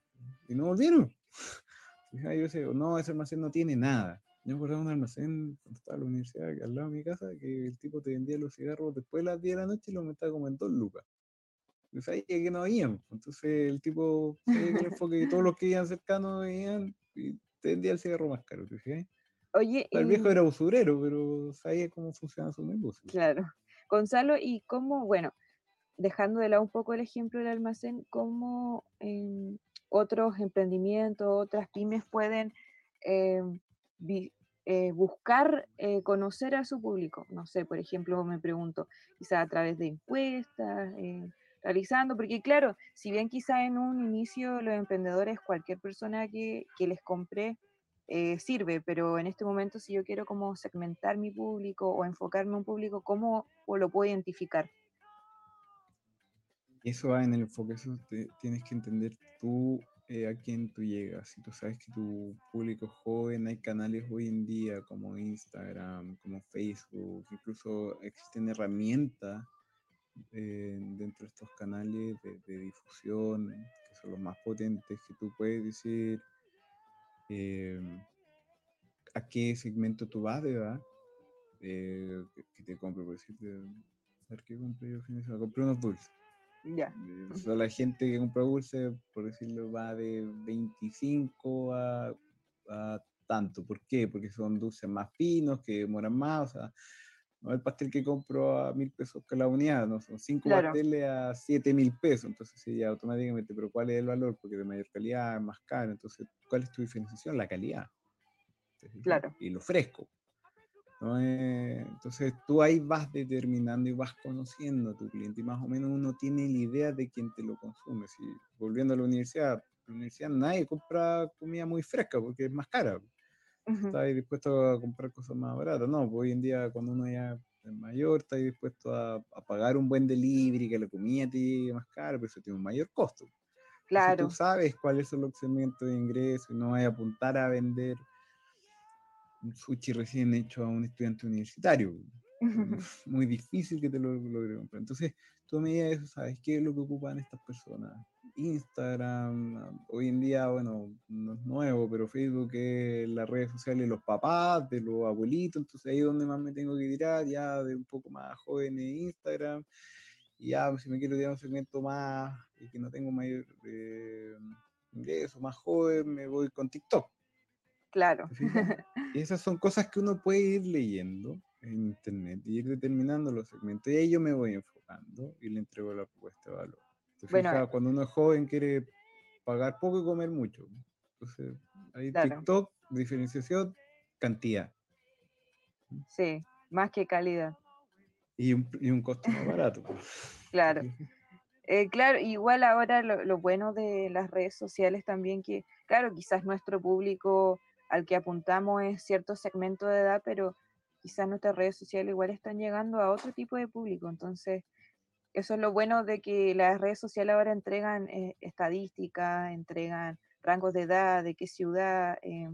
Y no volvieron. Yo no, ese almacén no tiene nada. Yo me acuerdo de un almacén cuando estaba en la universidad, al lado de mi casa, que el tipo te vendía los cigarros después de las 10 de la noche y los metía como en dos lucas. Yo sabía que no habían. Entonces el tipo que todos los que iban cercanos veían y te vendía el cigarro más caro. Oye, el viejo era usurero, pero sabía cómo funciona su negocio. Claro. Gonzalo, ¿y cómo, bueno, dejando de lado un poco el ejemplo del almacén, cómo em, otros emprendimientos, otras pymes pueden em, eh, buscar eh, conocer a su público. No sé, por ejemplo, me pregunto, quizá a través de encuestas, eh, realizando, porque claro, si bien quizá en un inicio los emprendedores, cualquier persona que, que les compre, sirve, pero en este momento si yo quiero como segmentar mi público o enfocarme en un público, ¿cómo lo puedo identificar? eso va en el enfoque, eso tienes que entender tú eh, a quién tú llegas. Si tú sabes que tu público joven, hay canales hoy en día como Instagram, como Facebook, incluso existen herramientas eh, dentro de estos canales de, difusión que son los más potentes, que tú puedes decir eh, a qué segmento tú vas, ¿verdad? que, te compre, por decirte, a ver qué compré yo fin de semana, compré unos dulces ya. La gente que compra dulce, por decirlo, va de 25 a, tanto. ¿Por qué? Porque son dulces más finos, que demoran más. O sea, no el pastel que compro a mil pesos la unidad, no son cinco pasteles a siete mil pesos, entonces sí, ya automáticamente, pero ¿cuál es el valor? Porque de mayor calidad, más caro, entonces, ¿cuál es tu diferenciación? La calidad. Claro. Y lo fresco. Entonces tú ahí vas determinando y vas conociendo a tu cliente y más o menos uno tiene la idea de quién te lo consume. Si, volviendo a la universidad, en la universidad nadie compra comida muy fresca porque es más cara. Está ahí dispuesto a comprar cosas más baratas. No, pues hoy en día cuando uno ya es mayor, está ahí dispuesto a, pagar un buen delivery, que la comida te más cara, pero eso tiene un mayor costo. Claro. tú sabes cuáles son los segmentos de ingreso y no vas a apuntar a vender un sushi recién hecho a un estudiante universitario. Muy difícil que te lo logre comprar. Entonces, tú a medida de eso sabes qué es lo que ocupan estas personas. Instagram, hoy en día, bueno, no es nuevo, pero Facebook es las redes sociales de los papás, de los abuelitos, entonces ahí es donde más me tengo que tirar, ya de un poco más joven en Instagram, y ya si me quiero tirar un segmento más y que no tengo mayor eh, ingreso, más joven, me voy con TikTok. Claro. Y esas son cosas que uno puede ir leyendo en internet y ir determinando los segmentos. Y ahí yo me voy enfocando y le entrego la propuesta de valor. bueno, cuando uno es joven quiere pagar poco y comer mucho. Entonces, ahí TikTok, diferenciación, cantidad. Sí, más que calidad. Y un, y un costo más barato. claro. Eh, claro, igual ahora lo, lo, bueno de las redes sociales también que, claro, quizás nuestro público al que apuntamos es cierto segmento de edad, pero quizás nuestras redes sociales igual están llegando a otro tipo de público. Entonces, eso es lo bueno de que las redes sociales ahora entregan eh, estadísticas, entregan rangos de edad, de qué ciudad, eh,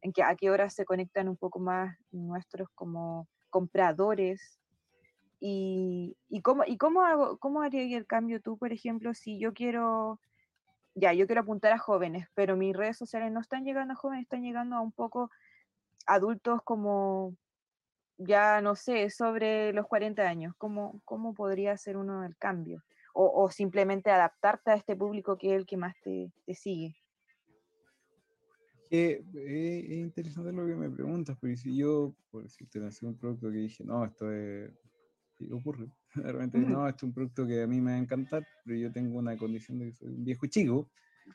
en a qué horas se conectan un poco más nuestros como compradores. Y, y, cómo, y cómo, hago, cómo haría el cambio tú, por ejemplo, si yo quiero ya, yo quiero apuntar a jóvenes, pero mis redes sociales no están llegando a jóvenes, están llegando a un poco adultos como, ya no sé, sobre los 40 años. ¿Cómo, cómo podría ser uno el cambio? O, simplemente adaptarte a este público que es el que más te, sigue. es interesante lo que me preguntas, porque si yo, por decirte, lancé un producto que dije, no, esto es, ocurre, Realmente no, este es un producto que a mí me va a encantar, pero yo tengo una condición de que soy un viejo chico.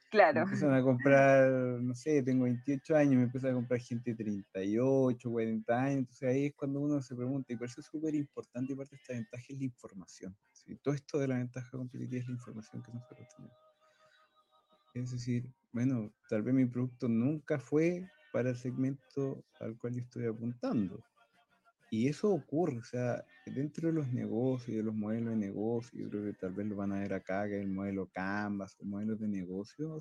Claro. Me empiezan a comprar, no sé, tengo 28 años, me empieza a comprar gente de 38, 40 años, entonces ahí es cuando uno se pregunta, y por eso es súper importante, y parte de esta ventaja es la información. Todo esto de la ventaja competitiva es la información que nosotros tenemos. Es decir, bueno, tal vez mi producto nunca fue para el segmento al cual yo estoy apuntando y eso ocurre, o sea, dentro de los negocios, de los modelos de negocio, yo creo que tal vez lo van a ver acá, que el modelo Canvas, el modelo de negocio,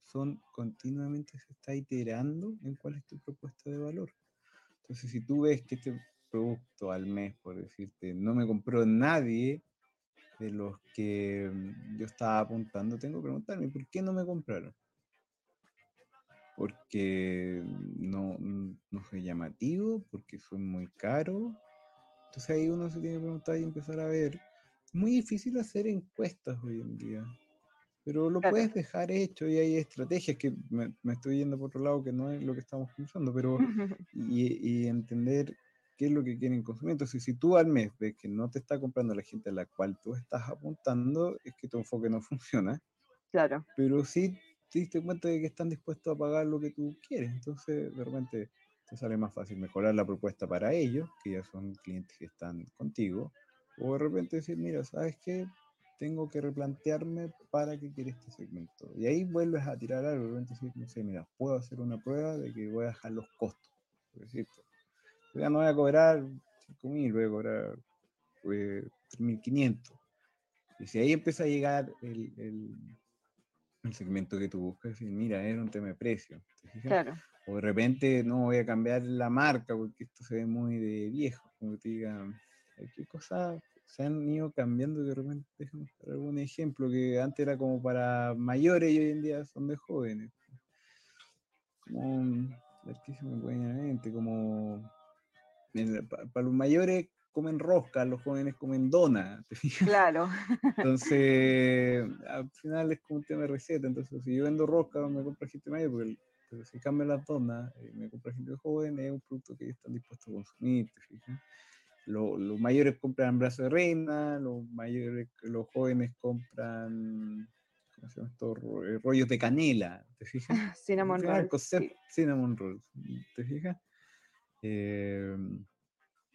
son continuamente se está iterando en cuál es tu propuesta de valor. Entonces, si tú ves que este producto al mes, por decirte, no me compró nadie de los que yo estaba apuntando, tengo que preguntarme, ¿por qué no me compraron? Porque no, no soy llamativo, porque soy muy caro. Entonces ahí uno se tiene que preguntar y empezar a ver. Es muy difícil hacer encuestas hoy en día, pero lo puedes dejar hecho y hay estrategias que me, estoy yendo por otro lado que no es lo que estamos pensando, pero y, y, entender qué es lo que quieren consumir. Entonces, si tú al mes ves que no te está comprando la gente a la cual tú estás apuntando, es que tu enfoque no funciona. Claro. Pero sí te diste cuenta de que están dispuestos a pagar lo que tú quieres. Entonces, de repente, te sale más fácil mejorar la propuesta para ellos, que ya son clientes que están contigo, o de repente decir, mira, ¿sabes qué? Tengo que replantearme para qué quiere este segmento. Y ahí vuelves a tirar algo, de repente decir, no sé, mira, puedo hacer una prueba de que voy a dejar los costos, por decirlo. Ya no voy a cobrar 5.000, voy a cobrar 3.500. Pues, y si ahí empieza a llegar el el segmento que tú buscas y mira, era un tema de precio. Claro. O de repente no voy a cambiar la marca porque esto se ve muy de viejo, como te digan, qué cosas se han ido cambiando de repente, déjame dar algún ejemplo que antes era como para mayores y hoy en día son de jóvenes. Como, me puede como para los mayores comen rosca, los jóvenes comen dona. Claro. Entonces, al final es como un tema de receta. Entonces, si yo vendo rosca, me compra gente mayor, porque pero si cambia las donas, eh, me compra gente joven, es un producto que ellos están dispuestos a consumir, los mayores compran brazo de reina, los mayores, los jóvenes compran ¿cómo se llama esto? Eh, rollos de canela, ¿te fijas? Cinnamon rolls. Cinnamon rolls, ¿te fijas? Eh,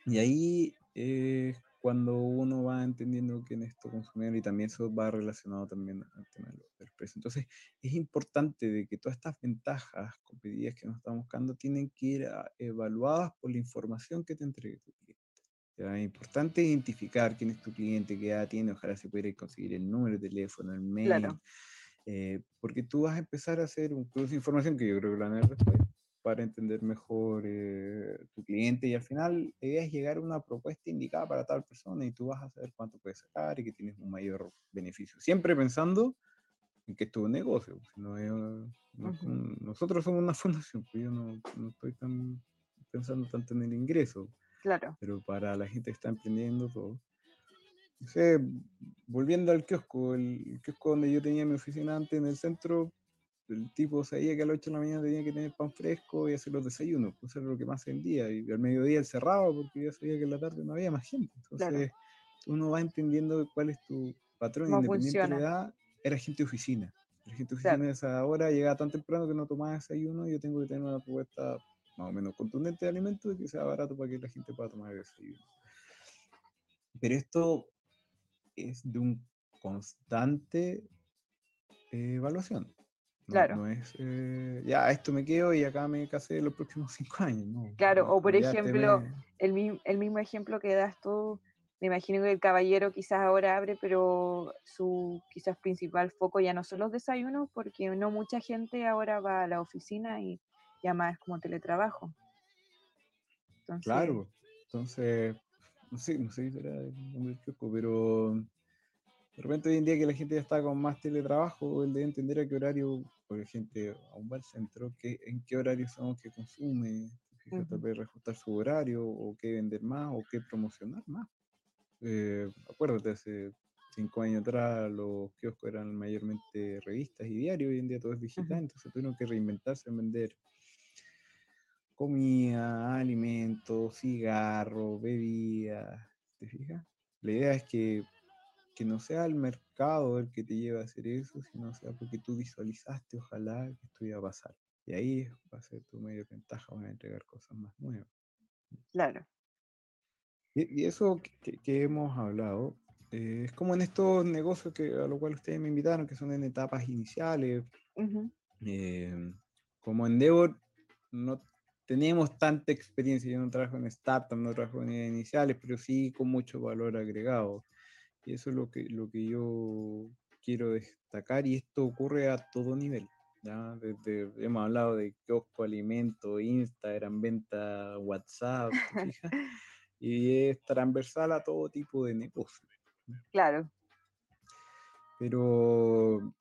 y ahí es cuando uno va entendiendo quién es tu consumidor y también eso va relacionado también al tema del precio. Entonces, es importante de que todas estas ventajas competitivas que nos estamos buscando tienen que ir evaluadas por la información que te entregue tu cliente. Es importante identificar quién es tu cliente, qué edad tiene, ojalá se pudiera conseguir el número de teléfono, el mail, eh, porque tú vas a empezar a hacer un cruce de información que yo creo que la van después para entender mejor eh, tu cliente y al final la idea es llegar a una propuesta indicada para tal persona y tú vas a saber cuánto puedes sacar y que tienes un mayor beneficio. Siempre pensando en que es un negocio. nosotros somos una fundación, pues yo no, no estoy tan pensando tanto en el ingreso. Claro. Pero para la gente que está emprendiendo todo. No volviendo al kiosco, el kiosco donde yo tenía mi oficina antes en el centro, el tipo sabía que a las 8 de la mañana tenía que tener pan fresco y hacer los desayunos, pues era lo que más vendía. Y al mediodía él cerraba porque ya sabía que en la tarde no había más gente. Entonces uno va entendiendo cuál es tu patrón, independiente de la edad, era gente de oficina. La gente de oficina a esa hora llegaba tan temprano que no tomaba desayuno y yo tengo que tener una propuesta más o menos contundente de alimentos y que sea barato para que la gente pueda tomar desayuno. Pero esto es de un constante eh, evaluación. Claro. No es, eh, ya, esto me quedo y acá me casé los próximos cinco años. No, claro, o por ejemplo, el, el, mismo ejemplo que das tú, me imagino que el caballero quizás ahora abre, pero su quizás principal foco ya no son los desayunos, porque no mucha gente ahora va a la oficina y ya más como teletrabajo. claro, entonces, no sé, no sé si será el pero de repente hoy en día que la gente ya está con más teletrabajo, él debe entender a qué horario, porque la gente aún va al centro, que, en qué horario son que consume, uh tal vez reajustar su horario, o qué vender más, o qué promocionar más. Eh, acuérdate, hace cinco años atrás los kioscos eran mayormente revistas y diarios, hoy en día todo es digital, entonces tuvieron que reinventarse en vender comida, alimentos, cigarros, bebidas, ¿te fijas? La idea es que, que, no sea el mercado el que te lleve a hacer eso, sino sea porque tú visualizaste, ojalá, que esto iba a pasar. Y ahí va a ser tu mayor ventaja, van a entregar cosas más nuevas. Claro. Y, eso que, hemos hablado, eh, es como en estos negocios que, a los cuales ustedes me invitaron, que son en etapas iniciales. Eh, como Endeavor, no tenemos tanta experiencia. Yo no trabajo en startup, no trabajo en iniciales, pero sí con mucho valor agregado. Y eso es lo que, lo que yo quiero destacar y esto ocurre a todo nivel. ¿ya? Desde, hemos hablado de kiosco, alimento, Instagram, venta, WhatsApp, y es transversal a todo tipo de negocio. Claro. Pero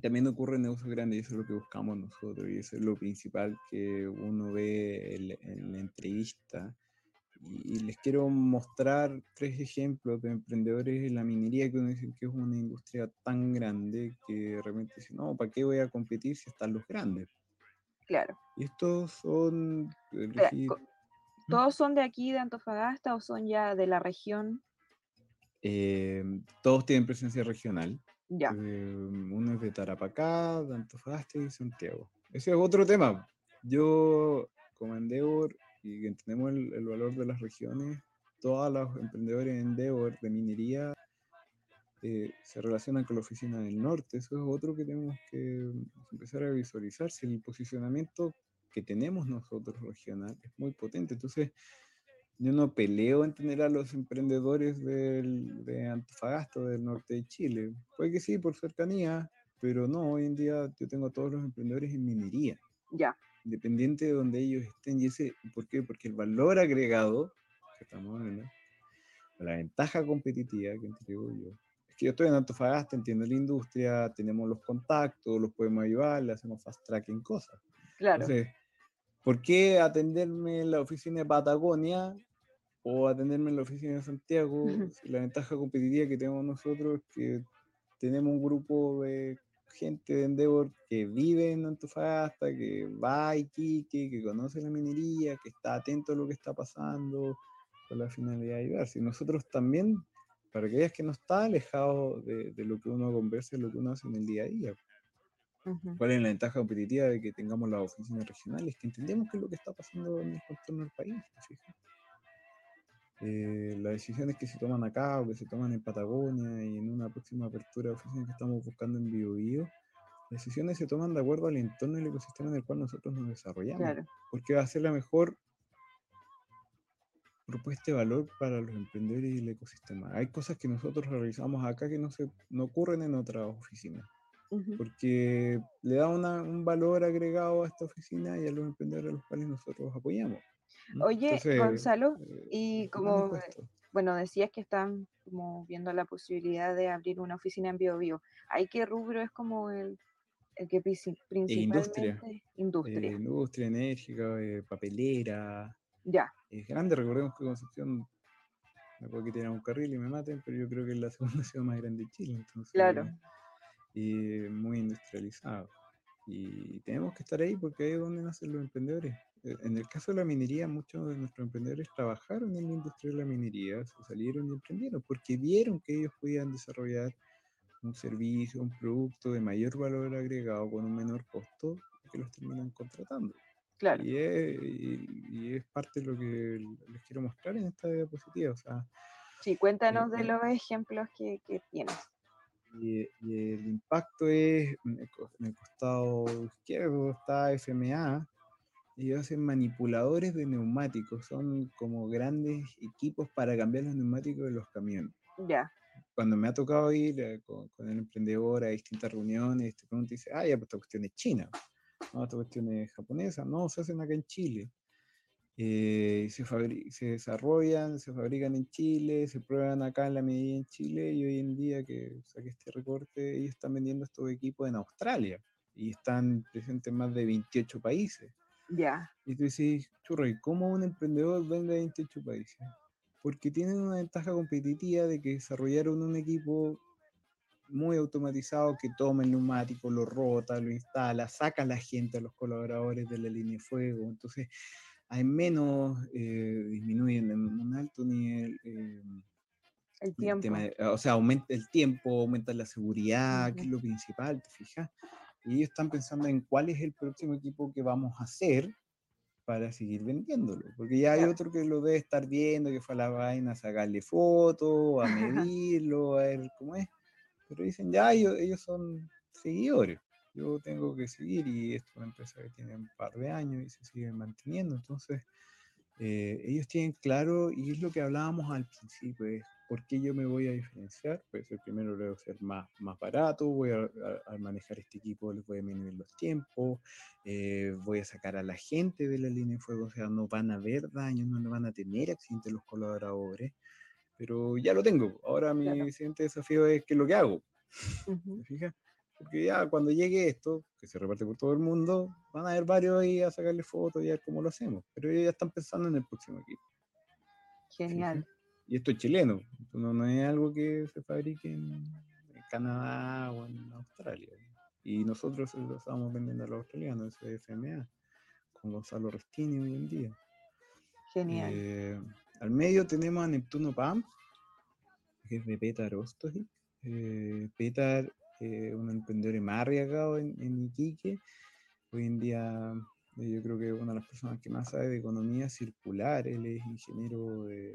también ocurre en negocios grandes y eso es lo que buscamos nosotros y eso es lo principal que uno ve en, la entrevista. Y, les quiero mostrar tres ejemplos de emprendedores en la minería que uno dice que es una industria tan grande que realmente dice, no, ¿para qué voy a competir si están los grandes? Claro. Y estos son... ¿Todos son de aquí, de Antofagasta, o son ya de la región? Eh, todos tienen presencia regional. Ya. Em, uno es de Tarapacá, de Antofagasta y Santiago. Ese es otro tema. Yo, como Endeavor, y entendemos el, valor de las regiones, todos los emprendedores en Endeavor de minería eh, se relacionan con la oficina del norte. Eso es otro que tenemos que empezar a visualizar. Si el posicionamiento que tenemos nosotros regional es muy potente. Entonces, yo no peleo en tener a los emprendedores del, de Antofagasta, del norte de Chile. Puede que sí, por cercanía, pero no, hoy en día yo tengo a todos los emprendedores en minería. Ya. Independiente de donde ellos estén. Y ese, ¿por qué? Porque el valor agregado, que estamos hablando, la ventaja competitiva que entrego yo, es que yo estoy en Antofagasta, entiendo la industria, tenemos los contactos, los podemos ayudar, le hacemos fast track en cosas. Claro. Entonces, ¿por qué atenderme en la oficina de Patagonia o atenderme en la oficina de Santiago. La ventaja competitiva que tenemos nosotros es que tenemos un grupo de gente de Endeavor que vive en Antofagasta, que va a Iquique, que conoce la minería, que está atento a lo que está pasando. con la finalidad de ayudar. Si nosotros también, para que veas que no está alejado de, lo que uno conversa, de lo que uno hace en el día a día. ¿Cuál es la ventaja competitiva de que tengamos las oficinas regionales? Que entendemos qué es lo que está pasando en el contorno del país. Eh, las decisiones que se toman acá o que se toman en Patagonia y en una próxima apertura de oficina que estamos buscando en BioBio, las decisiones se toman de acuerdo al entorno y el ecosistema en el cual nosotros nos desarrollamos. Porque va a ser la mejor propuesta de valor para los emprendedores y el ecosistema. Hay cosas que nosotros realizamos acá que no, se, no ocurren en otras oficinas. Porque le da un valor agregado a esta oficina y a los emprendedores a los cuales nosotros apoyamos. Oye, Gonzalo, eh, y como, bueno, decías que están como viendo la posibilidad de abrir una oficina en BioBio. ¿Hay qué rubro es como el, el que principalmente... Industria. Industria. Eh, industria enérgica, eh, papelera, ya. Es grande, recordemos que Concepción, me puedo que un carril y me maten, pero yo creo que es la segunda ciudad más grande de Chile, entonces. Claro. Y muy industrializado. Y tenemos que estar ahí porque ahí es donde nacen los emprendedores. Eh, en el caso de la minería, muchos de nuestros emprendedores trabajaron en la industria de la minería, se salieron y emprendieron porque vieron que ellos podían desarrollar un servicio, un producto de mayor valor agregado con un menor costo que los terminan contratando. Y es, parte de lo que les quiero mostrar en esta diapositiva. O sea, sí, cuéntanos de los ejemplos que, que tienes. Y, el impacto es, en el costado izquierdo está FMA, ellos hacen manipuladores de neumáticos, son como grandes equipos para cambiar los neumáticos de los camiones. Ya. Cuando me ha tocado ir eh, con, el emprendedor a distintas reuniones, te pregunta y dice, ah, ya, pues esta cuestión es china no, esta cuestión es japonesa, no, se hacen acá en Chile. Eh, se, se desarrollan, se fabrican en Chile, se prueban acá en la medida en Chile y hoy en día que saqué este recorte, ellos están vendiendo estos equipos en Australia y están presentes en más de 28 países. Ya. Y tú dices, churro, ¿y cómo un emprendedor vende a 28 países? Porque tienen una ventaja competitiva de que desarrollaron un equipo muy automatizado que toma el neumático, lo rota, lo instala, saca a la gente, a los colaboradores de la línea de fuego. Entonces, hay menos, eh, disminuyen en un alto nivel. Eh, el tiempo. o sea, aumenta el tiempo, aumenta la seguridad, que es lo principal, ¿te fijas? Y ellos están pensando en cuál es el próximo equipo que vamos a hacer para seguir vendiéndolo. Porque ya hay otro que lo debe estar viendo, que fue a la vaina a sacarle fotos, a medirlo, a ver cómo es pero dicen, ya, ellos, son seguidores, yo tengo que seguir y esto es una empresa que tiene un par de años y se sigue manteniendo, entonces eh, ellos tienen claro, y es lo que hablábamos al principio, es por qué yo me voy a diferenciar, pues el primero debo ser más, más barato, voy a, manejar este equipo, les voy a disminuir los tiempos, eh, voy a sacar a la gente de la línea de fuego, o sea, no van a haber daños, no van a tener accidentes los colaboradores, pero ya lo tengo. Ahora mi siguiente desafío es qué es lo que hago. ¿Me fijas? Porque ya cuando llegue esto, que se reparte por todo el mundo, van a haber varios ahí a sacarle fotos y a ver cómo lo hacemos. Pero ellos ya están pensando en el próximo equipo. Genial. Y esto es chileno, no, no, es algo que se fabrique en, Canadá o en Australia. Y nosotros lo estamos vendiendo a los australianos, ese FMA, con Gonzalo Restini hoy en día. Genial. Eh, al medio tenemos a Neptuno Pam, que es de Petar Ostojic. Eh, Petar, eh, un emprendedor más arriesgado en, en, Iquique. Hoy en día eh, yo creo que es una de las personas que más sabe de economía circular. Él es ingeniero de,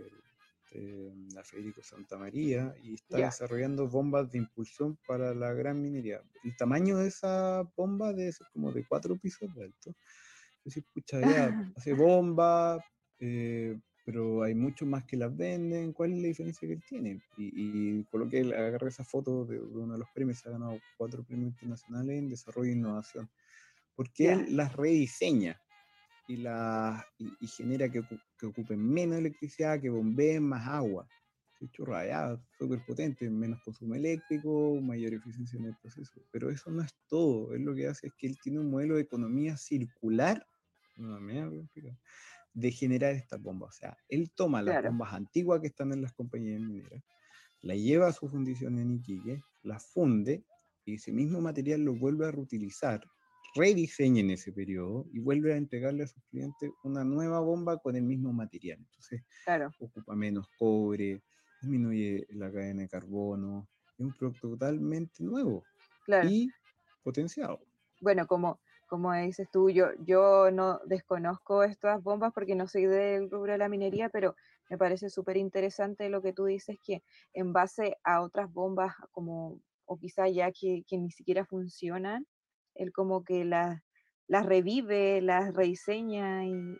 la Federico Santa María y está desarrollando bombas de impulsión para la gran minería. El tamaño de esa bomba debe ser como de cuatro pisos de alto. Entonces, escucha, ya, hace bomba, eh, pero hay muchos más que las venden. ¿Cuál es la diferencia que él tiene? Y, y coloqué, agarré esa foto de, uno de los premios, ha ganado cuatro premios internacionales en desarrollo e innovación, porque él las rediseña y, la, y, genera que, que, ocupen menos electricidad, que bombeen más agua. Churra, ya, súper potente, menos consumo eléctrico, mayor eficiencia en el proceso. Pero eso no es todo. Él lo que hace es que él tiene un modelo de economía circular. No, de generar estas bombas. O sea, él toma las bombas antiguas que están en las compañías mineras, la lleva a su fundición en Iquique, la funde y ese mismo material lo vuelve a reutilizar, rediseña en ese periodo y vuelve a entregarle a sus clientes una nueva bomba con el mismo material. Entonces, claro. ocupa menos cobre, disminuye la cadena de carbono, es un producto totalmente nuevo y potenciado. Bueno, como, como dices tú, yo, yo no desconozco estas bombas porque no soy del rubro de la minería, pero me parece súper interesante lo que tú dices, que en base a otras bombas como, o quizá ya que, que ni siquiera funcionan, él como que las, las revive, las rediseña y...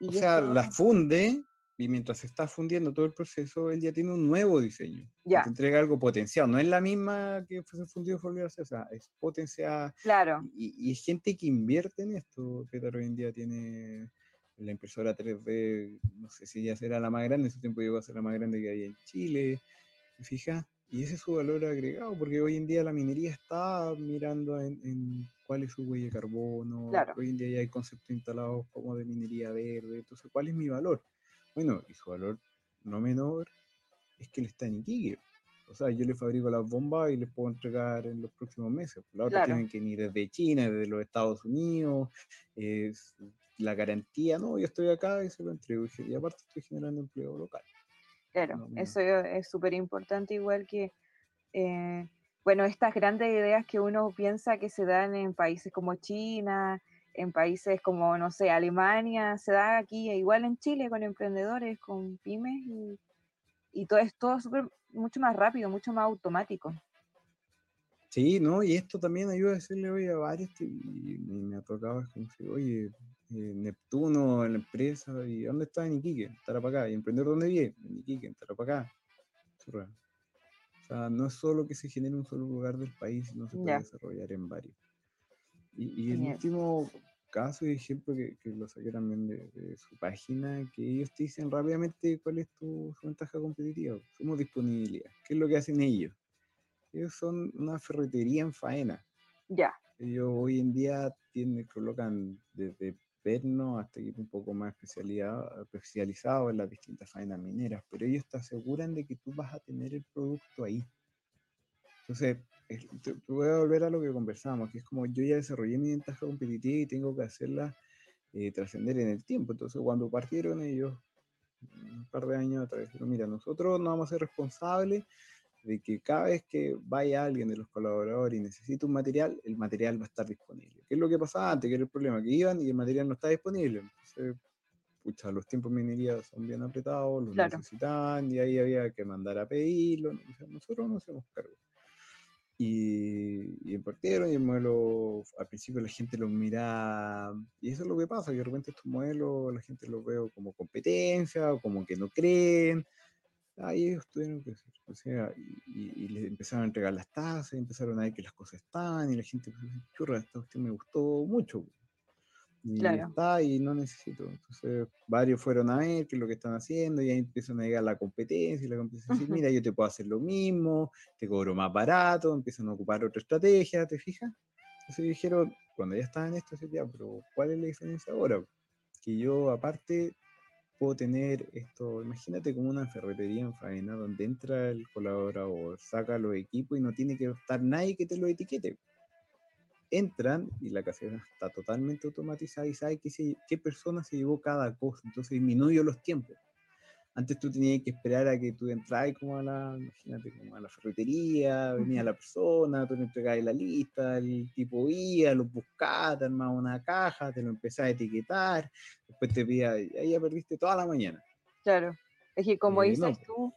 y o sea, las funde y mientras se está fundiendo todo el proceso, él ya tiene un nuevo diseño. Ya. Te entrega algo potenciado. No es la misma que se fundió por o sea, es potenciada. Claro. Y, y, gente que invierte en esto. Petar hoy en día tiene la impresora 3D, no sé si ya será la más grande, en su tiempo llegó a ser la más grande que hay en Chile. ¿Se fija? Y ese es su valor agregado, porque hoy en día la minería está mirando en, cuál es su huella de carbono. Hoy en día ya hay conceptos instalados como de minería verde. Entonces, ¿cuál es mi valor? Bueno, y su valor no menor es que él está en Iquique. O sea, yo le fabrico las bombas y les puedo entregar en los próximos meses. La otra tienen que ir desde China, desde los Estados Unidos. Es la garantía, no, yo estoy acá y se lo entrego. Y aparte estoy generando empleo local. Claro, eso es súper importante, igual que, eh, bueno, estas grandes ideas que uno piensa que se dan en países como China, en países como, no sé, Alemania, se da aquí, igual en Chile, con emprendedores, con pymes, y, todo es todo mucho más rápido, mucho más automático. Sí, ¿no? Y esto también ayuda a decirle, oye, a varios, y, me ha tocado decir, oye, eh, Neptuno en la empresa, ¿y dónde está en Iquique? Para acá. ¿Y emprendedor dónde vive? En Iquique, estará para acá. Sea, no es solo que se genere un solo lugar del país, sino se puede desarrollar en varios. Y, el último caso y ejemplo que, lo saqué también de, su página, que ellos te dicen rápidamente cuál es tu ventaja competitiva. Somos disponibilidad. ¿Qué es lo que hacen ellos? Ellos son una ferretería en faena. Ya. Ellos hoy en día tienen, colocan desde perno hasta equipo un poco más especializado, especializado en las distintas faenas mineras, pero ellos te aseguran de que tú vas a tener el producto ahí. Entonces, voy a volver a lo que conversamos, que es como yo ya desarrollé mi ventaja competitiva y tengo que hacerla eh, trascender en el tiempo. Entonces, cuando partieron ellos, un par de años atrás, dijeron, mira, nosotros no vamos a ser responsables de que cada vez que vaya alguien de los colaboradores y necesita un material, el material va a estar disponible. ¿Qué es lo que pasaba antes? Que era el problema, que iban y el material no está disponible. Entonces, pucha, los tiempos de minería son bien apretados, los necesitan y ahí había que mandar a pedirlo. nosotros no hacemos cargo y, y partieron y el modelo, al principio la gente lo mira, y eso es lo que pasa, que de repente estos modelos la gente los veo como competencia, o como que no creen, ahí ellos tuvieron que hacer, o sea, y, y, les empezaron a entregar las tazas, empezaron a ver que las cosas estaban, y la gente, churra, esta cuestión me gustó mucho, y está y no necesito. Entonces, varios fueron a ver qué es lo que están haciendo y ahí empiezan a llegar la competencia y la competencia dice, mira, yo te puedo hacer lo mismo, te cobro más barato, empiezan a ocupar otra estrategia, ¿te fijas? Entonces dijeron, cuando ya estaban en esto, ya, pero ¿cuál es la diferencia ahora? Que yo aparte puedo tener esto, imagínate como una ferretería en faena donde entra el colaborador, saca los equipos y no tiene que estar nadie que te lo etiquete entran y la casera está totalmente automatizada y sabe qué, qué persona se llevó cada cosa, entonces disminuyó los tiempos. Antes tú tenías que esperar a que tú entras como a la, imagínate, como a la ferretería, venía la persona, tú le entregabas la lista, el tipo iba, lo buscaba, te armaba una caja, te lo empezaba a etiquetar, después te pedía, ahí ya perdiste toda la mañana. Claro, es que como eh, dices tú,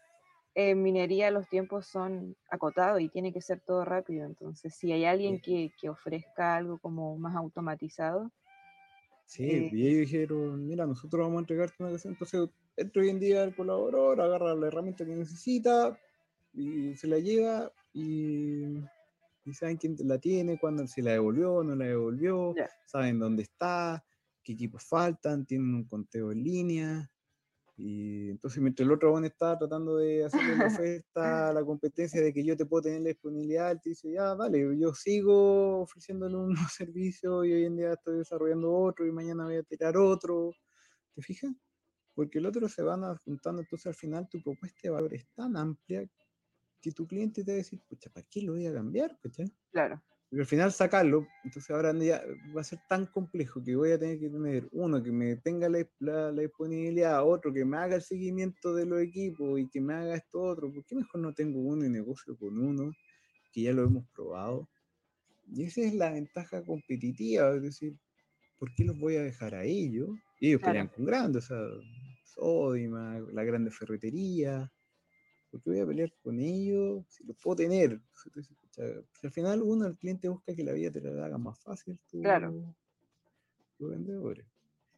en minería los tiempos son acotados y tiene que ser todo rápido. Entonces, si hay alguien que, que ofrezca algo como más automatizado. Sí, eh y ellos dijeron, mira, nosotros vamos a entregarte una cosa. Entonces, entra hoy en día el colaborador, agarra la herramienta que necesita y se la lleva y, y saben quién la tiene, cuándo se la devolvió, no la devolvió, saben dónde está, qué equipos faltan, tienen un conteo en línea. Y entonces, mientras el otro aún está tratando de hacerle la oferta a la competencia de que yo te puedo tener la disponibilidad, te dice, ya, dale, yo sigo ofreciéndole un servicio y hoy en día estoy desarrollando otro y mañana voy a tirar otro. ¿Te fijas? Porque el otro se van juntando, entonces al final tu propuesta de valor es tan amplia que tu cliente te va a decir, pucha, ¿para qué lo voy a cambiar? Claro. Porque al final sacarlo, entonces ahora ya va a ser tan complejo que voy a tener que tener uno que me tenga la, la, disponibilidad, otro que me haga el seguimiento de los equipos y que me haga esto otro. ¿Por qué mejor no tengo uno y negocio con uno? Que ya lo hemos probado. Y esa es la ventaja competitiva, es decir, ¿por qué los voy a dejar a ellos? Y ellos pelean con grandes, o sea, Sodima, la grande ferretería. ¿Por qué voy a pelear con ellos si los puedo tener? al final uno, el cliente busca que la vida te la haga más fácil tú, claro. los vendedores.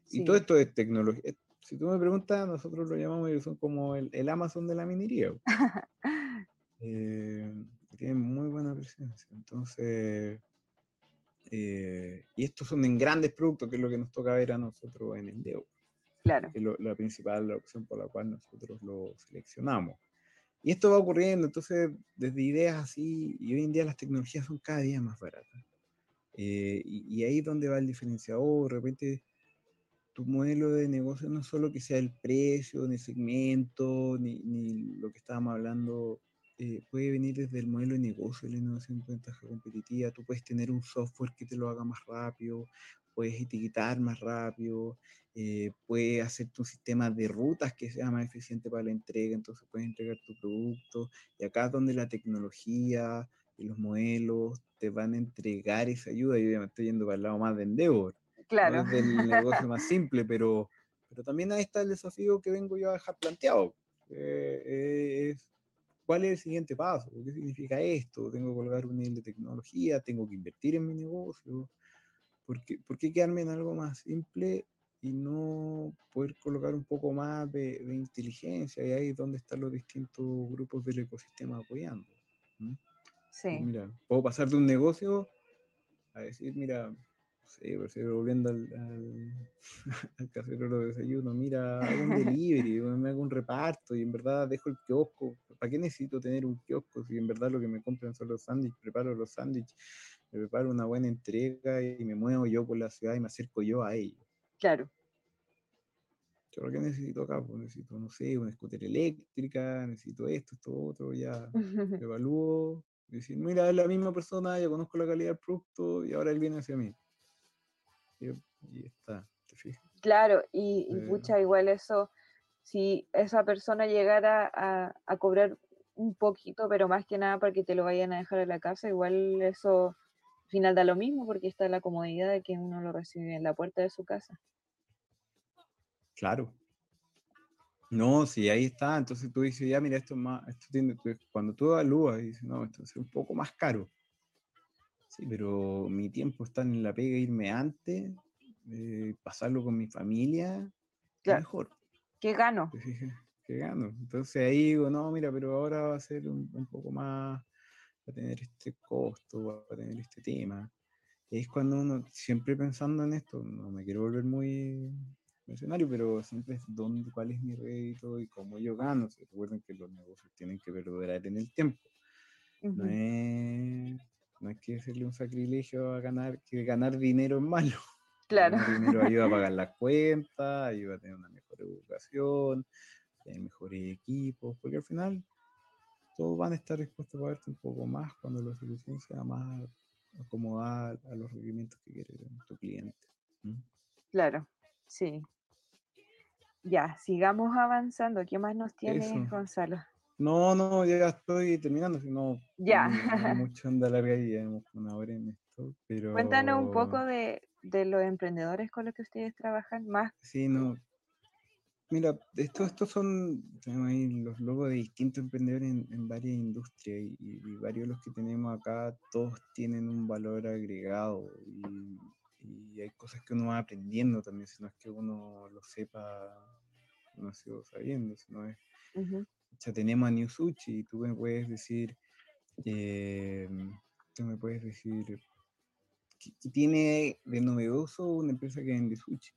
Y todo esto es tecnología. Si tú me preguntas, nosotros lo llamamos, son como el, Amazon de la minería. eh, tienen muy buena presencia. Entonces, eh, y estos son en grandes productos, que es lo que nos toca ver a nosotros en el DEO. Claro. es la principal opción por la cual nosotros lo seleccionamos. Y esto va ocurriendo, entonces, desde ideas así, y hoy en día las tecnologías son cada día más baratas. Eh, y, ahí es donde va el diferenciador, de repente tu modelo de negocio no solo que sea el precio, ni el segmento, ni, ni lo que estábamos hablando, eh, puede venir desde el modelo de negocio, la innovación de ventaja competitiva, tú puedes tener un software que te lo haga más rápido, puedes etiquetar más rápido, eh, puedes hacer tu sistema de rutas que sea más eficiente para la entrega, entonces puedes entregar tu producto. Y acá es donde la tecnología y los modelos te van a entregar esa ayuda. Yo ya me estoy yendo para el lado más de Endeavor. Claro. No es del negocio más simple, pero, pero también ahí está el desafío que vengo yo a dejar planteado. Eh, es, ¿Cuál es el siguiente paso? ¿Qué significa esto? ¿Tengo que colgar un nivel de tecnología? ¿Tengo que invertir en mi negocio? ¿Por qué, ¿Por qué quedarme en algo más simple y no poder colocar un poco más de, inteligencia y ahí es donde están los distintos grupos del ecosistema apoyando. Sí. Mira, puedo pasar de un negocio a decir, mira, sí, volviendo al, al, casero de desayuno, mira, hago un delivery, me hago un reparto y en verdad dejo el kiosco. ¿Para qué necesito tener un kiosco si en verdad lo que me compran son los sándwiches? Preparo los sándwiches, me preparo una buena entrega y me muevo yo por la ciudad y me acerco yo a ellos. Claro. ¿Yo qué necesito acá? Pues necesito, no sé, una scooter eléctrica, necesito esto, esto, otro, ya evalúo. Decir, mira, es la misma persona, ya conozco la calidad del producto y ahora él viene hacia mí. Y. Claro, y, mucha igual eso, si esa persona llegara a, a, cobrar un poquito, pero más que nada para que te lo vayan a dejar en la casa, igual eso al final da lo mismo porque está la comodidad de que uno lo recibe en la puerta de su casa. Claro. No, si ahí está, entonces tú dices, ya mira, esto es más, esto tiene, cuando tú evalúas, dices, no, esto es un poco más caro. Sí, pero mi tiempo está en la pega, irme antes, eh, pasarlo con mi familia, mejor. ¿Qué gano? ¿Qué gano? Entonces ahí digo, no, mira, pero ahora va a ser un, poco más, va a tener este costo, va a tener este tema. Y es cuando uno, siempre pensando en esto, no me quiero volver muy mercenario, pero siempre es dónde, cuál es mi rédito y cómo yo gano. recuerden que los negocios tienen que perdurar en el tiempo. no, es, no hay que hacerle un sacrilegio a ganar, que ganar dinero es malo. Claro. El dinero ayuda a pagar las cuentas, ayuda a tener una mejor educación, tener mejores equipos, porque al final todos van a estar dispuestos a pagarte un poco más cuando la solución sea más acomodada a los requerimientos que quiere tu cliente. Claro, sí. Ya, sigamos avanzando. ¿Qué más nos tiene Gonzalo? No, no, ya estoy terminando, si no, ya. mucho anda larga y ya una hora en esto, pero... Cuéntanos un poco de, los emprendedores con los que ustedes trabajan más. Sí, no. Mira, estos, estos son, tenemos ahí los logos de distintos emprendedores en, varias industrias y, y, varios de los que tenemos acá, todos tienen un valor agregado y, y hay cosas que uno va aprendiendo también, si no es que uno lo sepa, no sigo sabiendo, sino es, ya tenemos a New Sushi y tú me puedes decir, eh, tú me puedes decir, ¿qué, tiene de novedoso una empresa que vende sushi?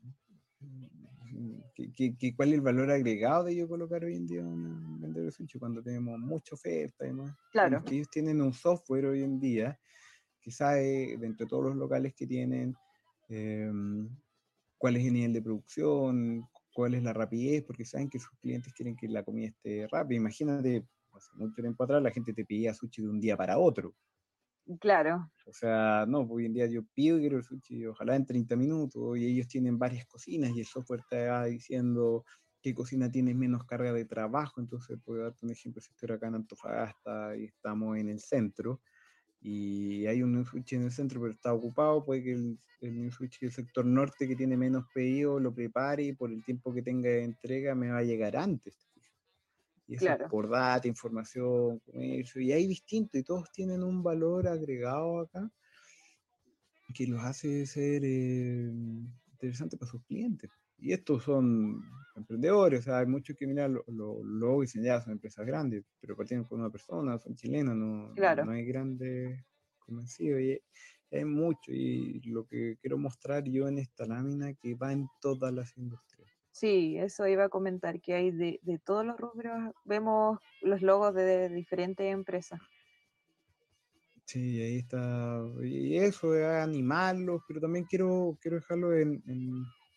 ¿Qué, cuál es el valor agregado de yo colocar hoy en día un vendedor de sushi cuando tenemos mucha oferta y demás? Claro. ellos tienen un software hoy en día que sabe, dentro de todos los locales que tienen, Em, cuál es el nivel de producción, cuál es la rapidez, porque saben que sus clientes quieren que la comida esté rápida. Imagínate, hace mucho tiempo atrás la gente te pedía sushi de un día para otro. Claro. O sea, no, pues, hoy en día yo pido quiero el sushi, ojalá en 30 minutos, y ellos tienen varias cocinas y el software te va diciendo qué cocina tiene menos carga de trabajo. Entonces, puedo darte un ejemplo, si estoy acá en Antofagasta y estamos en el centro, y hay un sushi en el centro, pero está ocupado, puede que el, el del sector norte que tiene menos pedido lo prepare y por el tiempo que tenga de entrega me va a llegar antes. Y eso es por data, información, comercio, y hay distintos, y todos tienen un valor agregado acá que los hace ser eh, interesantes para sus clientes. Y estos son emprendedores, o sea, hay muchos que, mira, lo, lo, dicen ya, son empresas grandes, pero partieron con una persona, son chilenos, no, no hay grandes convencidos. Y hay mucho, y lo que quiero mostrar yo en esta lámina que va en todas las industrias. Sí, eso iba a comentar, que hay de, de todos los rubros, vemos los logos de, diferentes empresas. Sí, ahí está. Y eso, es animarlos, pero también quiero, quiero dejarlo en,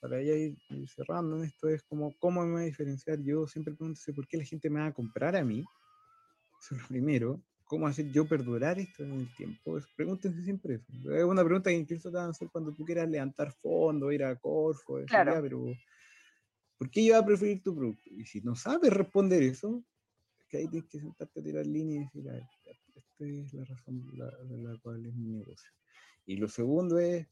para ya ir, cerrando en esto, es como, ¿cómo me voy a diferenciar? Yo siempre pregunto, ¿por qué la gente me va a comprar a mí? Eso es lo primero. ¿Cómo hacer yo perdurar esto en el tiempo? pregúntense siempre eso. Es una pregunta que incluso te van a hacer cuando tú quieras levantar fondos, ir a Corfo, claro. pero ¿Por qué yo voy a preferir tu producto? Y si no sabes responder eso, es que ahí tienes que sentarte a tirar líneas y decir, esta es la razón de la, cual es mi negocio. Y lo segundo es,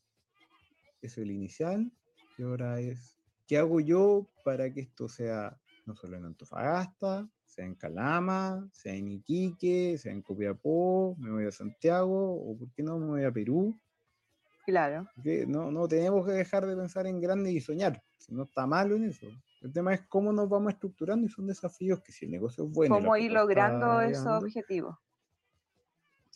eso es el inicial, y ahora es, ¿qué hago yo para que esto sea no solo en Antofagasta, sea en Calama, sea en Iquique, sea en Copiapó, me voy a Santiago, o por qué no me voy a Perú? Claro. Porque no, no tenemos que dejar de pensar en grande y soñar no está malo en eso. El tema es cómo nos vamos estructurando y son desafíos que si el negocio es bueno. ¿Cómo ir logrando esos objetivos?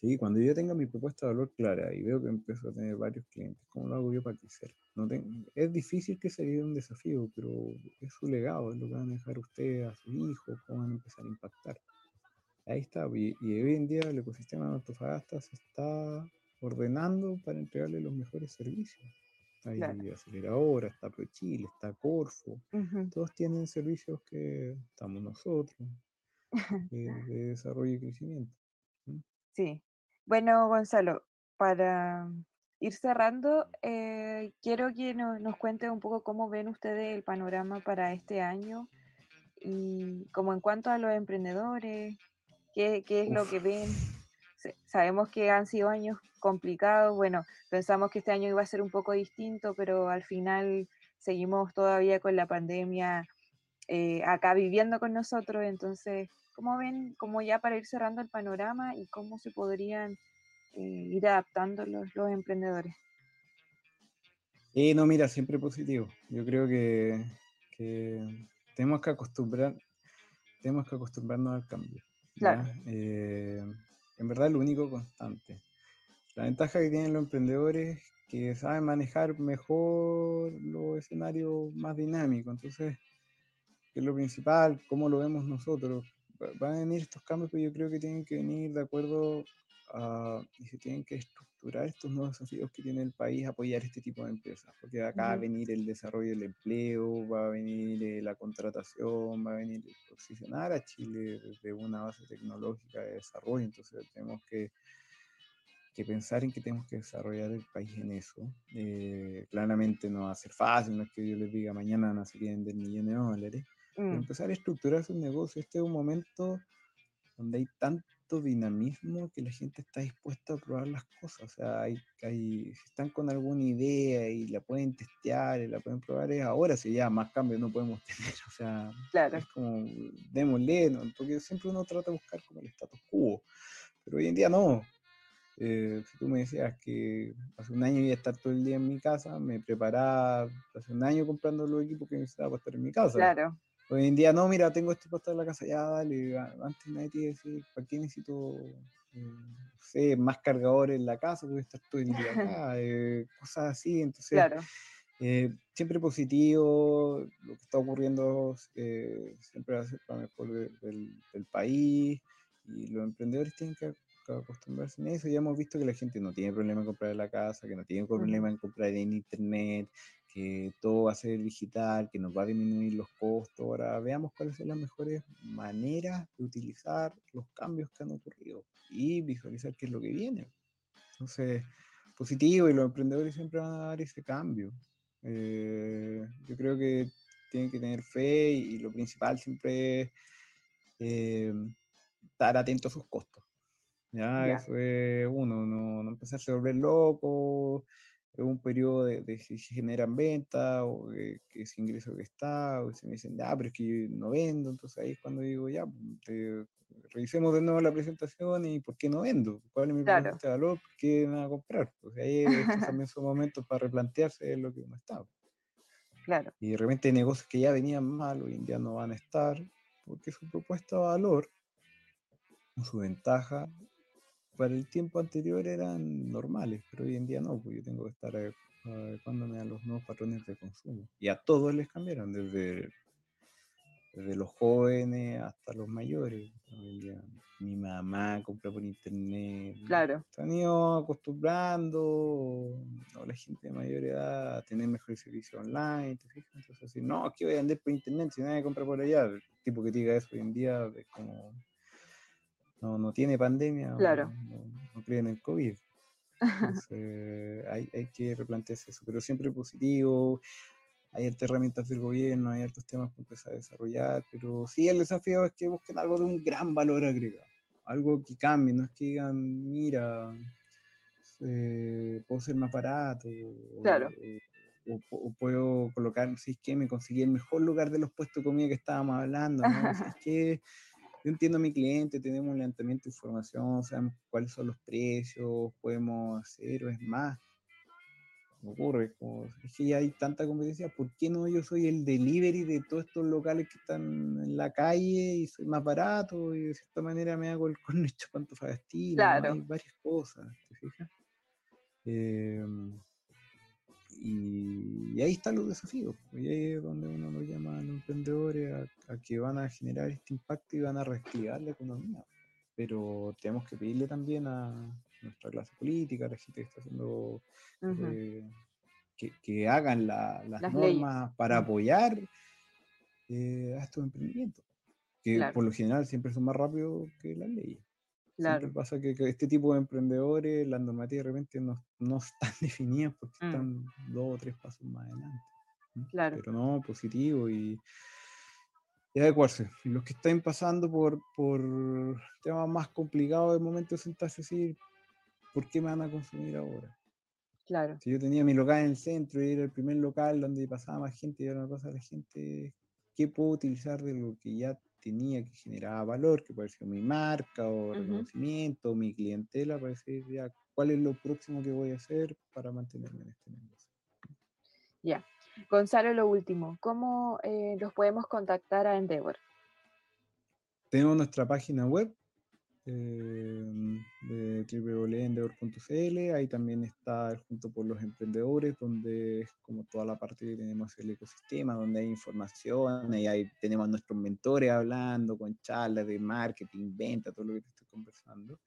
Sí, cuando yo tenga mi propuesta de valor clara y veo que empiezo a tener varios clientes, ¿cómo lo hago yo para crecer? No es difícil que se un desafío, pero es su legado, es lo que van a dejar ustedes a sus hijos, cómo van a empezar a impactar. Ahí está, y, hoy en día el ecosistema de Antofagasta se está ordenando para entregarle los mejores servicios. Hay Aceleradora, está ProChile, está Corfo. Todos tienen servicios que estamos nosotros, de, desarrollo y crecimiento. Sí. Bueno, Gonzalo, para ir cerrando, eh, quiero que nos, nos cuente un poco cómo ven ustedes el panorama para este año y como en cuanto a los emprendedores, qué, qué es lo que ven. Sabemos que han sido años complicados, bueno, pensamos que este año iba a ser un poco distinto, pero al final seguimos todavía con la pandemia eh, acá viviendo con nosotros, entonces, ¿cómo ven, como ya para ir cerrando el panorama y cómo se podrían eh, ir adaptando los, los emprendedores? Eh, no, mira, siempre positivo. Yo creo que, tenemos que acostumbrar, tenemos que acostumbrarnos al cambio. Claro. Eh, en verdad es lo único constante. La ventaja que tienen los emprendedores es que saben manejar mejor los escenarios más dinámicos. Entonces, ¿qué es lo principal? ¿Cómo lo vemos nosotros? Van a venir estos cambios, pero yo creo que tienen que venir de acuerdo a, y se tienen que estructurar estos nuevos desafíos que tiene el país, apoyar este tipo de empresas, porque de acá va a venir el desarrollo del empleo, va a venir eh, la contratación, va a venir posicionar a Chile desde una base tecnológica de desarrollo, entonces tenemos que, que pensar en que tenemos que desarrollar el país en eso. Eh, claramente no va a ser fácil, no es que yo les diga mañana no se quieren vender millones de dólares, mm. empezar a estructurar su negocio, este es un momento donde hay tanto dinamismo que la gente está dispuesta a probar las cosas. O sea, hay, hay, si están con alguna idea y la pueden testear y la pueden probar, es ahora si ya más cambios no podemos tener. O sea, claro. es como, démosle, ¿no? porque siempre uno trata de buscar como el status quo. Pero hoy en día no. Eh, si tú me decías que hace un año iba a estar todo el día en mi casa, me preparaba hace un año comprando los equipos que necesitaba para estar en mi casa. Claro. Hoy en día, no, mira, tengo este puesto en la casa, ya dale, antes nadie te decir, ¿para qué necesito, eh, más cargadores en la casa? Porque estar todo el día acá, eh, cosas así, entonces, claro. eh, siempre positivo, lo que está ocurriendo siempre va a ser para mejor del, del, país, y los emprendedores tienen que acostumbrarse en eso, ya hemos visto que la gente no tiene problema en comprar la casa, que no tiene problema en comprar en internet, que todo va a ser digital, que nos va a disminuir los costos. Ahora veamos cuáles son las mejores maneras de utilizar los cambios que han ocurrido y visualizar qué es lo que viene. Entonces, positivo y los emprendedores siempre van a dar ese cambio. Eh, yo creo que tienen que tener fe y, lo principal siempre es eh, estar atento a sus costos. Ya, eso es uno, no, no empezarse a volver loco, un periodo de, si se generan ventas o que ese ingreso que está, o se me dicen, ah, pero es que yo no vendo, entonces ahí es cuando digo, ya, pues, revisemos de nuevo la presentación y por qué no vendo, cuál es mi claro. de valor, qué me va a comprar. Pues ahí también son momentos para replantearse lo que uno está. Claro. Y de repente negocios que ya venían mal hoy en día no van a estar, porque su propuesta de valor, su ventaja, para el tiempo anterior eran normales, pero hoy en día no, pues yo tengo que estar adecuándome a los nuevos patrones de consumo. Y a todos les cambiaron, desde, desde los jóvenes hasta los mayores. mi mamá compra por internet. Claro. Se han ido acostumbrando, la gente de mayor edad, a tener mejor servicio online. ¿te fijas? Entonces, así, no, aquí voy a vender por internet, si nadie compra por allá. El tipo que diga eso hoy en día es como no, no tiene pandemia, claro. no, cree en el COVID. Entonces, hay, hay, que replantearse eso, pero siempre positivo. Hay altas herramientas del gobierno, hay altos temas que empezar a desarrollar, pero sí, el desafío es que busquen algo de un gran valor agregado, algo que cambie, no es que digan, mira, eh, puedo ser más barato, claro. o, puedo colocar, si es que me conseguí el mejor lugar de los puestos de comida que estábamos hablando, ¿no? si es que yo entiendo a mi cliente, tenemos un levantamiento de información, sabemos cuáles son los precios, podemos hacer, o es más, me ocurre, como, es que ya hay tanta competencia, ¿por qué no yo soy el delivery de todos estos locales que están en la calle y soy más barato y de cierta manera me hago el con hecho cuanto fagastino, claro. hay varias cosas, ¿te fijas? Eh, y, ahí están los desafíos. Y ahí es donde uno nos llama a los emprendedores a, que van a generar este impacto y van a reactivar la economía. Pero tenemos que pedirle también a nuestra clase política, a la gente que está haciendo, eh, que, hagan las, normas para apoyar eh, a estos emprendimientos, que por lo general siempre son más rápidos que las leyes. Claro. pasa que, este tipo de emprendedores, las normativas de repente no, no están definidas porque mm. están dos o tres pasos más adelante. Claro. Pero no, positivo y, y adecuarse. Y los que están pasando por, por temas más complicados de momento, sentarse y decir, ¿por qué me van a consumir ahora? Claro. Si yo tenía mi local en el centro y era el primer local donde pasaba más gente y ahora no pasa la gente, ¿qué puedo utilizar de lo que ya tenía, que generaba valor, que puede ser mi marca o reconocimiento, mi clientela, para decir ya cuál es lo próximo que voy a hacer para mantenerme en este negocio. Ya. Gonzalo, lo último, ¿cómo eh, los podemos contactar a Endeavor? Tenemos nuestra página web, de www.endeavor.cl. Ahí también está Junto por los Emprendedores, donde es como toda la parte que tenemos el ecosistema, donde hay información, y ahí tenemos nuestros mentores hablando con charlas de marketing, venta, todo lo que te estoy conversando.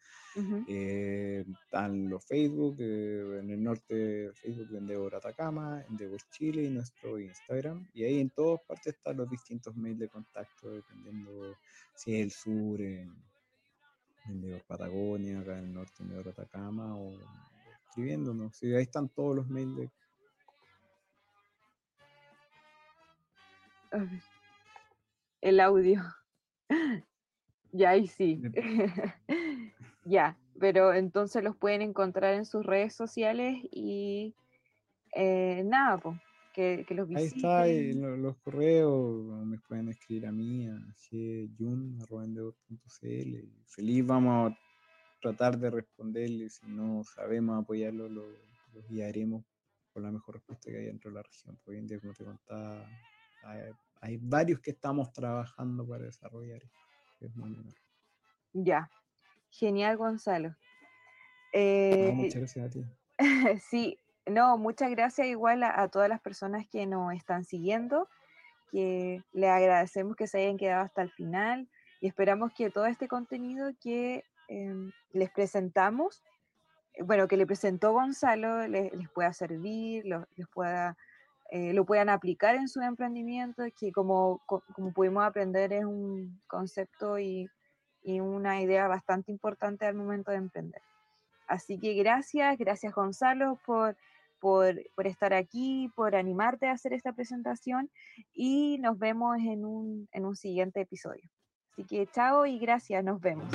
Eh, están los Facebook, eh, en el norte Facebook de Endeavor Atacama, Endeavor Chile y nuestro Instagram. Y ahí en todas partes están los distintos mails de contacto, dependiendo si es el sur, en Patagonia, acá en el norte de Atacama, o escribiéndonos. Sí, ahí están todos los mails de... El audio. Ya, ahí sí. ya, pero entonces los pueden encontrar en sus redes sociales y eh, nada, pues que, los Ahí está, los, correos, me pueden escribir a mí, a jun.endeavor.cl. Feliz vamos a tratar de responderles, si no sabemos apoyarlo, los guiaremos por la mejor respuesta que hay dentro de la región. Hoy en día, como te contaba, hay, varios que estamos trabajando para desarrollar es Ya, genial Gonzalo. muchas gracias a ti. sí, no, muchas gracias igual a, todas las personas que nos están siguiendo, que le agradecemos que se hayan quedado hasta el final y esperamos que todo este contenido que em, les presentamos, eh, bueno, que le presentó Gonzalo, les, pueda servir, les pueda, eh, lo puedan aplicar en su emprendimiento, que como, como pudimos aprender es un concepto y, y una idea bastante importante al momento de emprender. Así que gracias, gracias Gonzalo por, por, por, estar aquí, por animarte a hacer esta presentación y nos vemos en un, en un siguiente episodio. Así que chao y gracias, nos vemos.